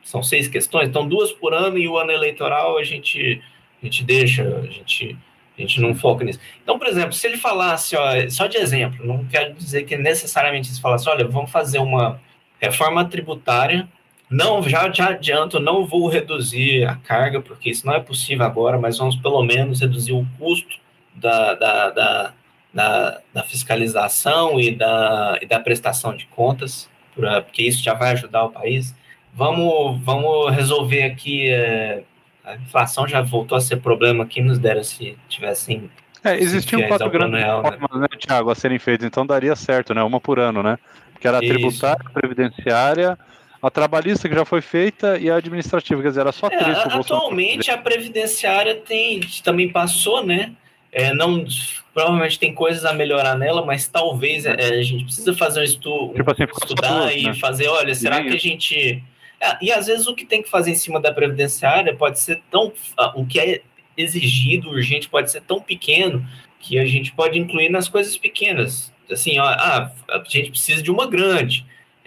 São seis questões, então duas por ano e o ano eleitoral a gente, a gente deixa, a gente, a gente não foca nisso. Então, por exemplo, se ele falasse, ó, só de exemplo, não quero dizer que necessariamente se falasse, olha, vamos fazer uma reforma tributária não, já, já adianto, não vou reduzir a carga, porque isso não é possível agora, mas vamos pelo menos reduzir o custo da, da, da, da, da fiscalização e da, e da prestação de contas, porque isso já vai ajudar o país. Vamos, vamos resolver aqui. É, a inflação já voltou a ser problema aqui nos dera se tivessem. É, existiam quatro grandes real, né? reformas, né? Tiago, a serem feitas, então daria certo, né? Uma por ano, né? Que era a tributária, a previdenciária a trabalhista que já foi feita e a administrativa, quer dizer, era só é, três. atualmente a previdenciária tem também passou, né? É, não provavelmente tem coisas a melhorar nela, mas talvez é, a gente precisa fazer um estudo, tipo assim, estudar e né? fazer, olha, será que a gente é, e às vezes o que tem que fazer em cima da previdenciária pode ser tão o que é exigido urgente pode ser tão pequeno que a gente pode incluir nas coisas pequenas. Assim, ó, ah, a gente precisa de uma grande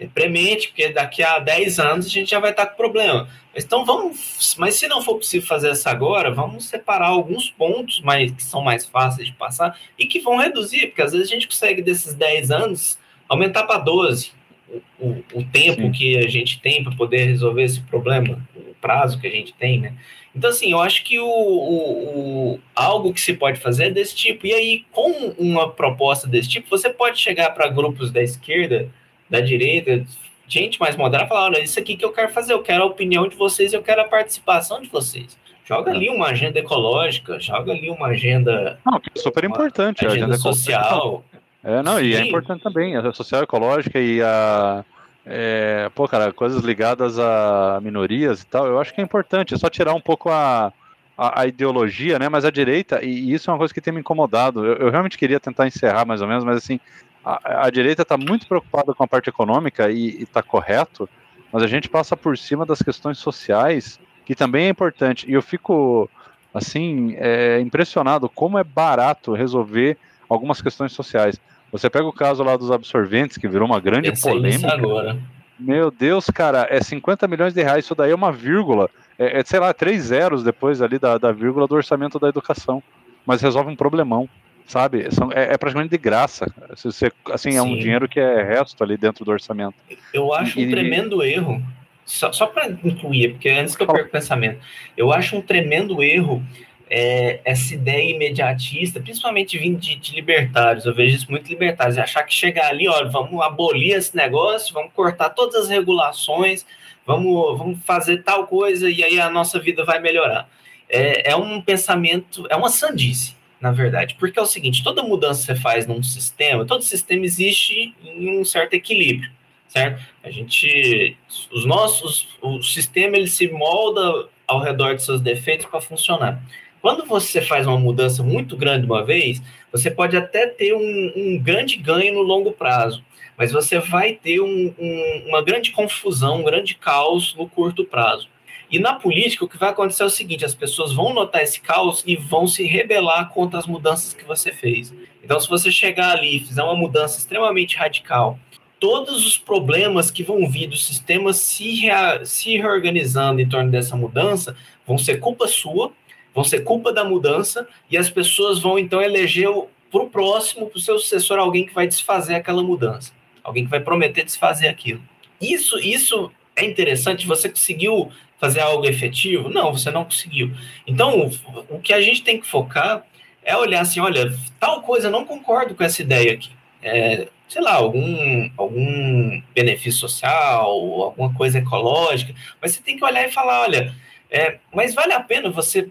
premente, porque daqui a 10 anos a gente já vai estar com problema. Então vamos, mas se não for possível fazer essa agora, vamos separar alguns pontos mais, que são mais fáceis de passar e que vão reduzir, porque às vezes a gente consegue desses 10 anos aumentar para 12 o, o, o tempo Sim. que a gente tem para poder resolver esse problema, o prazo que a gente tem, né? Então, assim, eu acho que o, o, o, algo que se pode fazer é desse tipo. E aí, com uma proposta desse tipo, você pode chegar para grupos da esquerda da direita, gente mais moderada, falar, olha, isso aqui que eu quero fazer, eu quero a opinião de vocês, eu quero a participação de vocês. Joga ali uma agenda ecológica, joga ali uma agenda. Não, que é super importante, a agenda social. É, não, Sim. e é importante também, a social ecológica e a. É, pô, cara, coisas ligadas a minorias e tal, eu acho que é importante, é só tirar um pouco a, a, a ideologia, né? Mas a direita, e, e, isso é uma coisa que tem me incomodado. Eu, eu realmente queria tentar encerrar mais ou menos, mas assim, a, a direita está muito preocupada com a parte econômica e está correto, mas a gente passa por cima das questões sociais, que também é importante. E eu fico, assim, é, impressionado como é barato resolver algumas questões sociais. Você pega o caso lá dos absorventes, que virou uma grande Pensei polêmica. agora. Meu Deus, cara, é 50 milhões de reais, isso daí é uma vírgula. É, é sei lá, três zeros depois ali da, da vírgula do orçamento da educação. Mas resolve um problemão sabe? São, é, é, praticamente de graça. Você, assim, Sim. é um dinheiro que é resto ali dentro do orçamento. Eu acho e, um tremendo e... erro, só, só para incluir, porque antes que eu perca o pensamento, eu acho um tremendo erro é, essa ideia imediatista, principalmente vindo de, de, libertários, eu vejo isso muito libertários, achar que chegar ali, olha, vamos abolir esse negócio, vamos cortar todas as regulações, vamos, vamos fazer tal coisa e aí a nossa vida vai melhorar. É, é um pensamento, é uma sandice na verdade. Porque é o seguinte, toda mudança que você faz num sistema, todo sistema existe em um certo equilíbrio, certo? A gente, os nossos, o sistema ele se molda ao redor de seus defeitos para funcionar. Quando você faz uma mudança muito grande uma vez, você pode até ter um, um grande ganho no longo prazo, mas você vai ter um, um, uma grande confusão, um grande caos no curto prazo. E na política, o que vai acontecer é o seguinte: as pessoas vão notar esse caos e vão se rebelar contra as mudanças que você fez. Então, se você chegar ali e fizer uma mudança extremamente radical, todos os problemas que vão vir do sistema se, rea, se reorganizando em torno dessa mudança vão ser culpa sua, vão ser culpa da mudança, e as pessoas vão então eleger para o próximo, para o seu sucessor, alguém que vai desfazer aquela mudança, alguém que vai prometer desfazer aquilo. Isso, isso é interessante, você conseguiu fazer algo efetivo? Não, você não conseguiu. Então, o que a gente tem que focar é olhar assim, olha, tal coisa, não concordo com essa ideia aqui. É, sei lá, algum, algum benefício social, alguma coisa ecológica, mas você tem que olhar e falar, olha, é, mas vale a pena você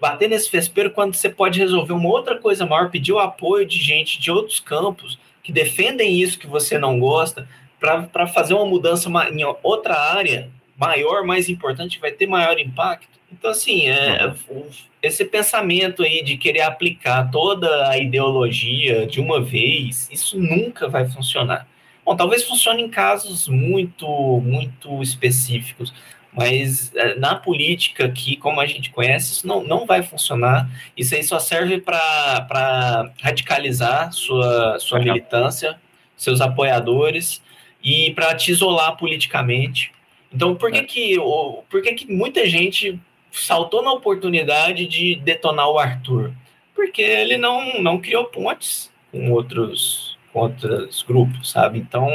bater nesse vespeiro quando você pode resolver uma outra coisa maior, pedir o apoio de gente de outros campos que defendem isso que você não gosta, para fazer uma mudança em outra área maior, mais importante, vai ter maior impacto. Então, assim, é, esse pensamento aí de querer aplicar toda a ideologia de uma vez, isso nunca vai funcionar. Bom, talvez funcione em casos muito, muito específicos, mas é, na política aqui, como a gente conhece, isso não, não vai funcionar. Isso aí só serve para radicalizar sua, sua militância, seus apoiadores e para te isolar politicamente. Então, por que, é. que, por que, que muita gente saltou na oportunidade de detonar o Arthur? Porque ele não, não criou pontes com outros, com outros grupos, sabe? Então,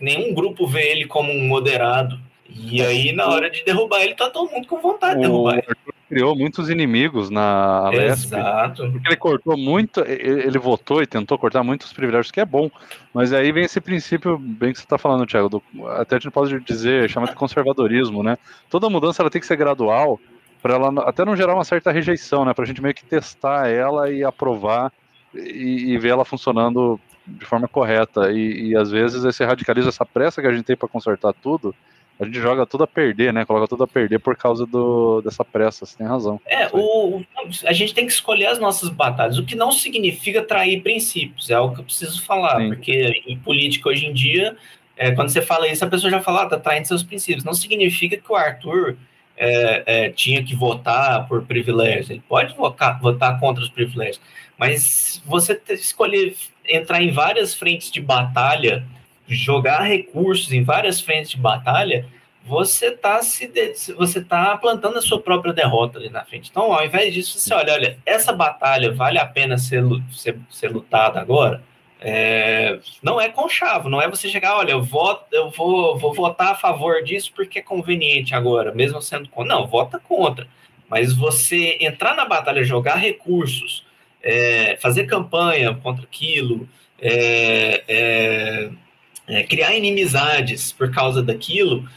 nenhum grupo vê ele como um moderado e aí, na hora de derrubar ele, tá todo mundo com vontade de derrubar ele. Criou muitos inimigos na Lesp. Exato. Porque ele cortou muito, ele votou e tentou cortar muitos privilégios, que é bom. Mas aí vem esse princípio, bem que você está falando, Thiago, do, até a gente pode dizer, chama de conservadorismo, né? Toda mudança ela tem que ser gradual, para ela até não gerar uma certa rejeição, né? Para a gente meio que testar ela e aprovar e, e ver ela funcionando de forma correta. E, e às vezes esse radicalismo, essa pressa que a gente tem para consertar tudo, a gente joga tudo a perder, né? Coloca tudo a perder por causa do, dessa pressa, você tem razão. É, o, a gente tem que escolher as nossas batalhas, o que não significa trair princípios, é algo que eu preciso falar, Sim. porque em política hoje em dia, é, quando você fala isso, a pessoa já fala, ah, tá traindo seus princípios. Não significa que o Arthur é, é, tinha que votar por privilégios, ele pode votar, votar contra os privilégios, mas você escolher entrar em várias frentes de batalha jogar recursos em várias frentes de batalha, você está se você tá plantando a sua própria derrota ali na frente. Então, ao invés disso, você olha, olha, essa batalha vale a pena ser, ser, ser lutada agora? É, não é conchavo, não é você chegar, olha, eu, voto, eu vou, vou votar a favor disso porque é conveniente agora, mesmo sendo contra. Não, vota contra. Mas você entrar na batalha, jogar recursos, é, fazer campanha contra aquilo, é, é criar inimizades por causa daquilo,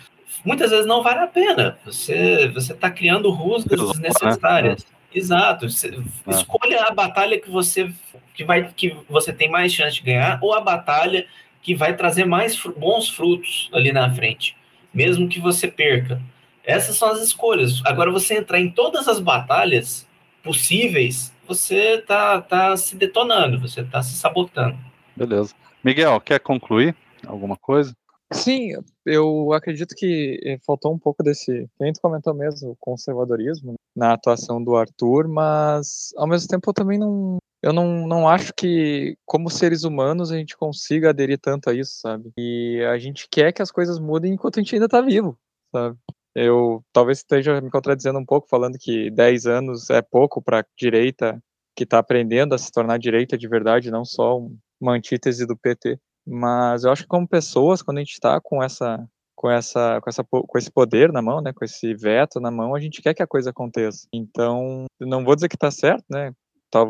muitas vezes não vale a pena. Você você está criando rusgas desnecessárias. Exato. É. Escolha a batalha que você que vai que você tem mais chance de ganhar ou a batalha que vai trazer mais bons frutos ali na frente, mesmo que você perca. Essas são as escolhas. Agora você entrar em todas as batalhas possíveis, você tá tá se detonando, você tá se sabotando. Beleza. Miguel, quer concluir? Alguma coisa? Sim, eu acredito que eh, faltou um pouco desse, a gente comentou mesmo, conservadorismo né, na atuação do Arthur, mas ao mesmo tempo eu também não, eu não, não acho que como seres humanos a gente consiga aderir tanto a isso, sabe? E a gente quer que as coisas mudem enquanto a gente ainda tá vivo, sabe? Eu talvez esteja me contradizendo um pouco falando que 10 anos é pouco para direita que está aprendendo a se tornar direita de verdade, não só uma antítese do PT. Mas eu acho que como pessoas, quando a gente está com essa com essa com essa com esse poder na mão, né, com esse veto na mão, a gente quer que a coisa aconteça. Então, não vou dizer que está certo, né? Tá,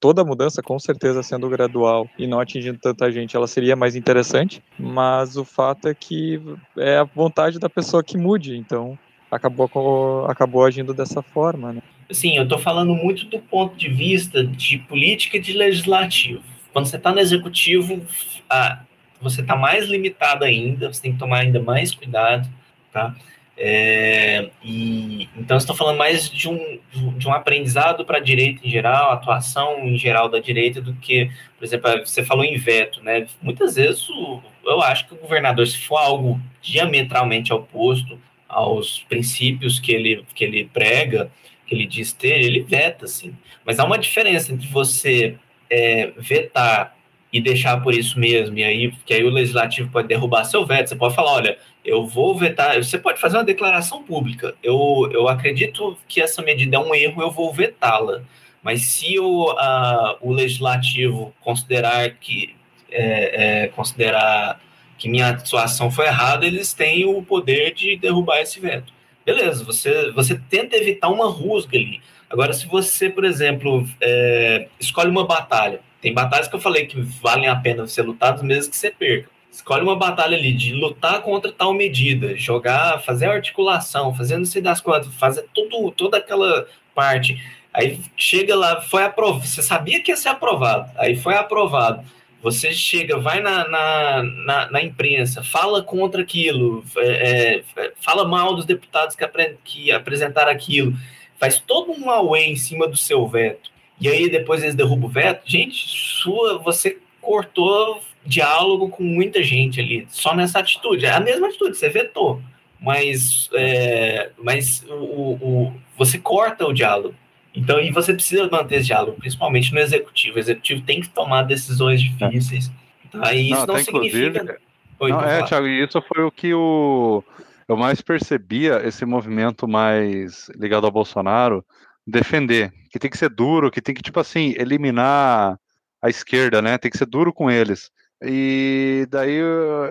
toda mudança com certeza sendo gradual e não atingindo tanta gente, ela seria mais interessante, mas o fato é que é a vontade da pessoa que mude, então acabou acabou agindo dessa forma, né? Sim, eu estou falando muito do ponto de vista de política e de legislativo. Quando você está no executivo, ah, você está mais limitado ainda, você tem que tomar ainda mais cuidado, tá? É, e, então, estou falando mais de um, de um aprendizado para a direita em geral, atuação em geral da direita, do que, por exemplo, você falou em veto, né? Muitas vezes o, eu acho que o governador, se for algo diametralmente oposto aos princípios que ele, que ele prega, que ele diz ter, ele veta, assim. Mas há uma diferença entre você é, vetar e deixar por isso mesmo, e aí que aí o legislativo pode derrubar seu veto, você pode falar, olha, eu vou vetar, você pode fazer uma declaração pública, eu, eu acredito que essa medida é um erro, eu vou vetá-la, mas se o, a, o legislativo considerar que é, é, considerar que minha atuação foi errada, eles têm o poder de derrubar esse veto. Beleza, você, você tenta evitar uma rusga ali. Agora, se você, por exemplo, é, escolhe uma batalha, tem batalhas que eu falei que valem a pena ser lutadas mesmo que você perca. Escolhe uma batalha ali de lutar contra tal medida, jogar, fazer articulação, fazer não sei das quantas, fazer tudo, toda aquela parte. Aí chega lá, foi aprovado. Você sabia que ia ser aprovado, aí foi aprovado. Você chega, vai na, na, na, na imprensa, fala contra aquilo, é, é, fala mal dos deputados que, apre, que apresentaram aquilo faz todo um away em cima do seu veto, e aí depois eles derrubam o veto, gente, sua, você cortou diálogo com muita gente ali, só nessa atitude. É a mesma atitude, você vetou, mas, é, mas o, o, você corta o diálogo. Então, e você precisa manter esse diálogo, principalmente no executivo. O executivo tem que tomar decisões difíceis. Tá? E isso não, não significa. Oi, não, é, Thiago, isso foi o que o, eu mais percebia esse movimento mais ligado ao Bolsonaro defender, que tem que ser duro, que tem que, tipo assim, eliminar a esquerda, né? Tem que ser duro com eles. E daí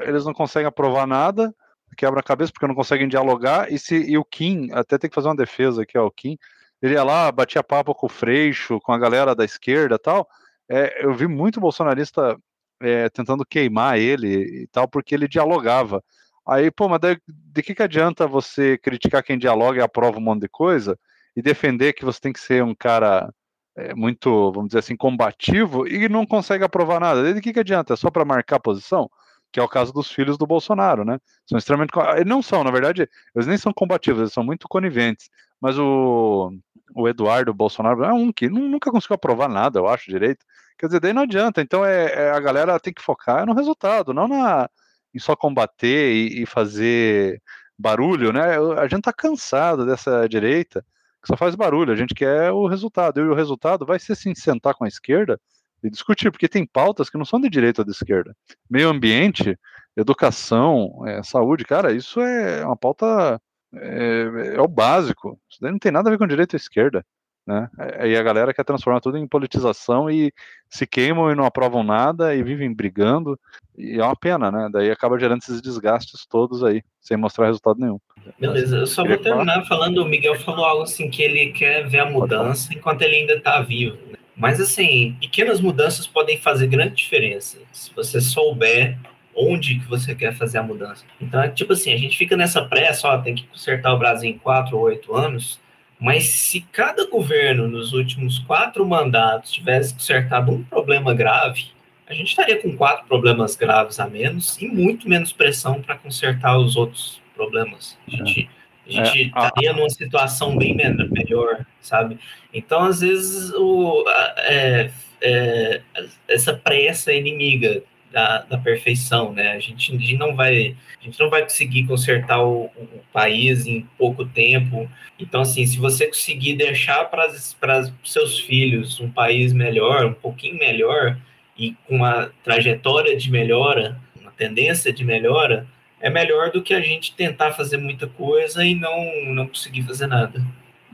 eles não conseguem aprovar nada, quebra a cabeça porque não conseguem dialogar. E, se, e o Kim, até tem que fazer uma defesa aqui, ó, o Kim, ele ia lá, batia papo com o Freixo, com a galera da esquerda tal. É, eu vi muito bolsonarista é, tentando queimar ele e tal, porque ele dialogava. Aí, pô, mas de, de que, que adianta você criticar quem dialoga e aprova um monte de coisa e defender que você tem que ser um cara é, muito, vamos dizer assim, combativo e não consegue aprovar nada? De que, que adianta? É só para marcar posição? Que é o caso dos filhos do Bolsonaro, né? São extremamente. Não são, na verdade, eles nem são combativos, eles são muito coniventes. Mas o, o Eduardo Bolsonaro é um que nunca conseguiu aprovar nada, eu acho, direito. Quer dizer, daí não adianta. Então é, é a galera tem que focar no resultado, não na, em só combater e, e fazer barulho, né? A gente tá cansado dessa direita que só faz barulho, a gente quer o resultado. E o resultado vai ser sim sentar com a esquerda e discutir, porque tem pautas que não são de direita ou de esquerda. Meio ambiente, educação, é, saúde, cara, isso é uma pauta. É, é, o básico. Isso daí não tem nada a ver com direita ou esquerda. Né? E a galera quer transformar tudo em politização e se queimam e não aprovam nada e vivem brigando. E é uma pena, né? Daí acaba gerando esses desgastes todos aí, sem mostrar resultado nenhum. Beleza, eu só vou terminar falando, o Miguel falou algo assim que ele quer ver a mudança enquanto ele ainda está vivo. Né? Mas assim, pequenas mudanças podem fazer grande diferença se você souber onde que você quer fazer a mudança. Então, é tipo assim, a gente fica nessa pressa, ó, tem que consertar o Brasil em quatro ou oito anos, mas se cada governo nos últimos quatro mandatos tivesse consertado um problema grave, a gente estaria com quatro problemas graves a menos e muito menos pressão para consertar os outros problemas. A gente, a gente é, estaria numa situação bem melhor, sabe? Então, às vezes, o, é, é, essa pressa é inimiga da, da perfeição, né? A gente, a gente, não vai, a gente não vai conseguir consertar o, o país em pouco tempo. Então, assim, se você conseguir deixar para seus filhos um país melhor, um pouquinho melhor e com uma trajetória de melhora, uma tendência de melhora, é melhor do que a gente tentar fazer muita coisa e não não conseguir fazer nada.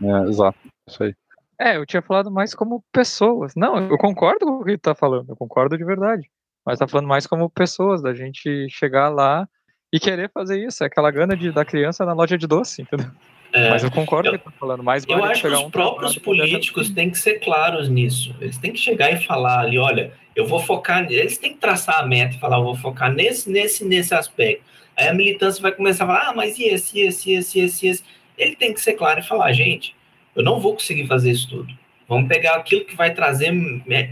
É, exato, isso aí. É, eu tinha falado mais como pessoas. Não, eu concordo com o que ele tá falando, eu concordo de verdade. Mas tá falando mais como pessoas, da gente chegar lá e querer fazer isso. É aquela gana de, da criança na loja de doce, entendeu? É, Mas eu concordo com o que tá falando. Mais eu acho que os um próprios políticos têm que ser claros nisso. Eles têm que chegar e falar ali, olha, eu vou focar. Eles têm que traçar a meta e falar, eu vou focar nesse, nesse, nesse aspecto. Aí a militância vai começar a falar, ah, mas e esse, esse, esse, esse, esse. Ele tem que ser claro e falar, gente, eu não vou conseguir fazer isso tudo. Vamos pegar aquilo que vai trazer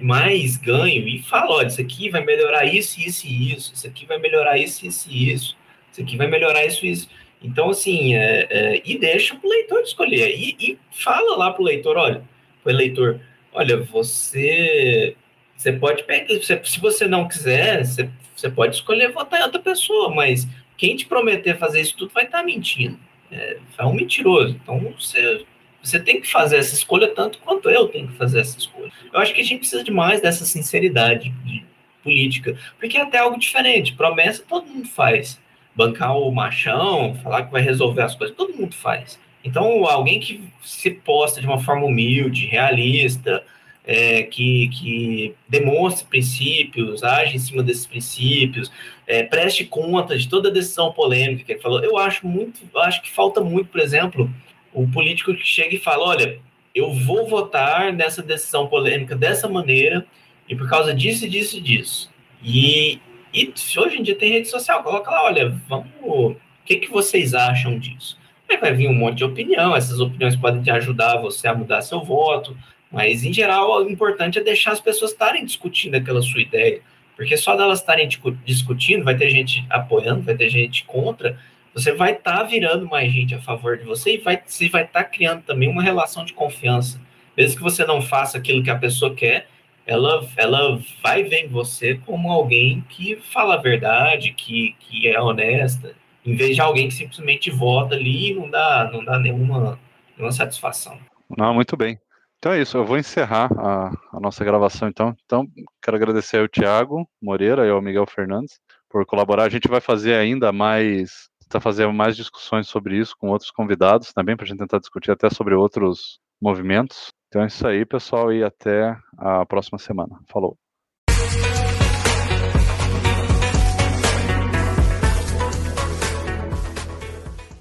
mais ganho e falar, olha, isso aqui vai melhorar isso, isso e isso, isso aqui vai melhorar isso, isso e isso, isso aqui vai melhorar isso e isso. Então, assim, é, é, e deixa para o leitor escolher. E, e fala lá para o leitor, olha, o eleitor, olha, você, você pode pegar, você, se você não quiser, você, você pode escolher votar em outra pessoa, mas quem te prometer fazer isso tudo vai estar tá mentindo. É, é um mentiroso. Então, você você tem que fazer essa escolha tanto quanto eu tenho que fazer essa escolha. Eu acho que a gente precisa de mais dessa sinceridade de política, porque é até algo diferente. Promessa todo mundo faz. Bancar o machão, falar que vai resolver as coisas, todo mundo faz. Então, alguém que se posta de uma forma humilde, realista, é, que, que demonstre princípios, age em cima desses princípios, é, preste conta de toda decisão polêmica que ele falou. Eu acho muito, acho que falta muito, por exemplo, o político que chega e fala: olha, eu vou votar nessa decisão polêmica dessa maneira e por causa disso, disso disso. E, e hoje em dia tem rede social, coloca lá: olha, vamos, o que, que vocês acham disso? Aí vai vir um monte de opinião, essas opiniões podem te ajudar você a mudar seu voto, mas em geral o importante é deixar as pessoas estarem discutindo aquela sua ideia, porque só delas estarem discutindo, vai ter gente apoiando, vai ter gente contra, você vai estar tá virando mais gente a favor de você e vai, você vai estar tá criando também uma relação de confiança. Mesmo que você não faça aquilo que a pessoa quer, ela, ela vai ver em você como alguém que fala a verdade, que, que é honesta, em vez de alguém que simplesmente vota ali e não dá, não dá nenhuma, nenhuma satisfação. Não, muito bem. Então é isso, eu vou encerrar a, a nossa gravação então. Então, quero agradecer ao Tiago Moreira e ao Miguel Fernandes por colaborar. A gente vai fazer ainda mais, tá fazendo mais discussões sobre isso com outros convidados também, para a gente tentar discutir até sobre outros movimentos. Então é isso aí, pessoal, e até a próxima semana. Falou.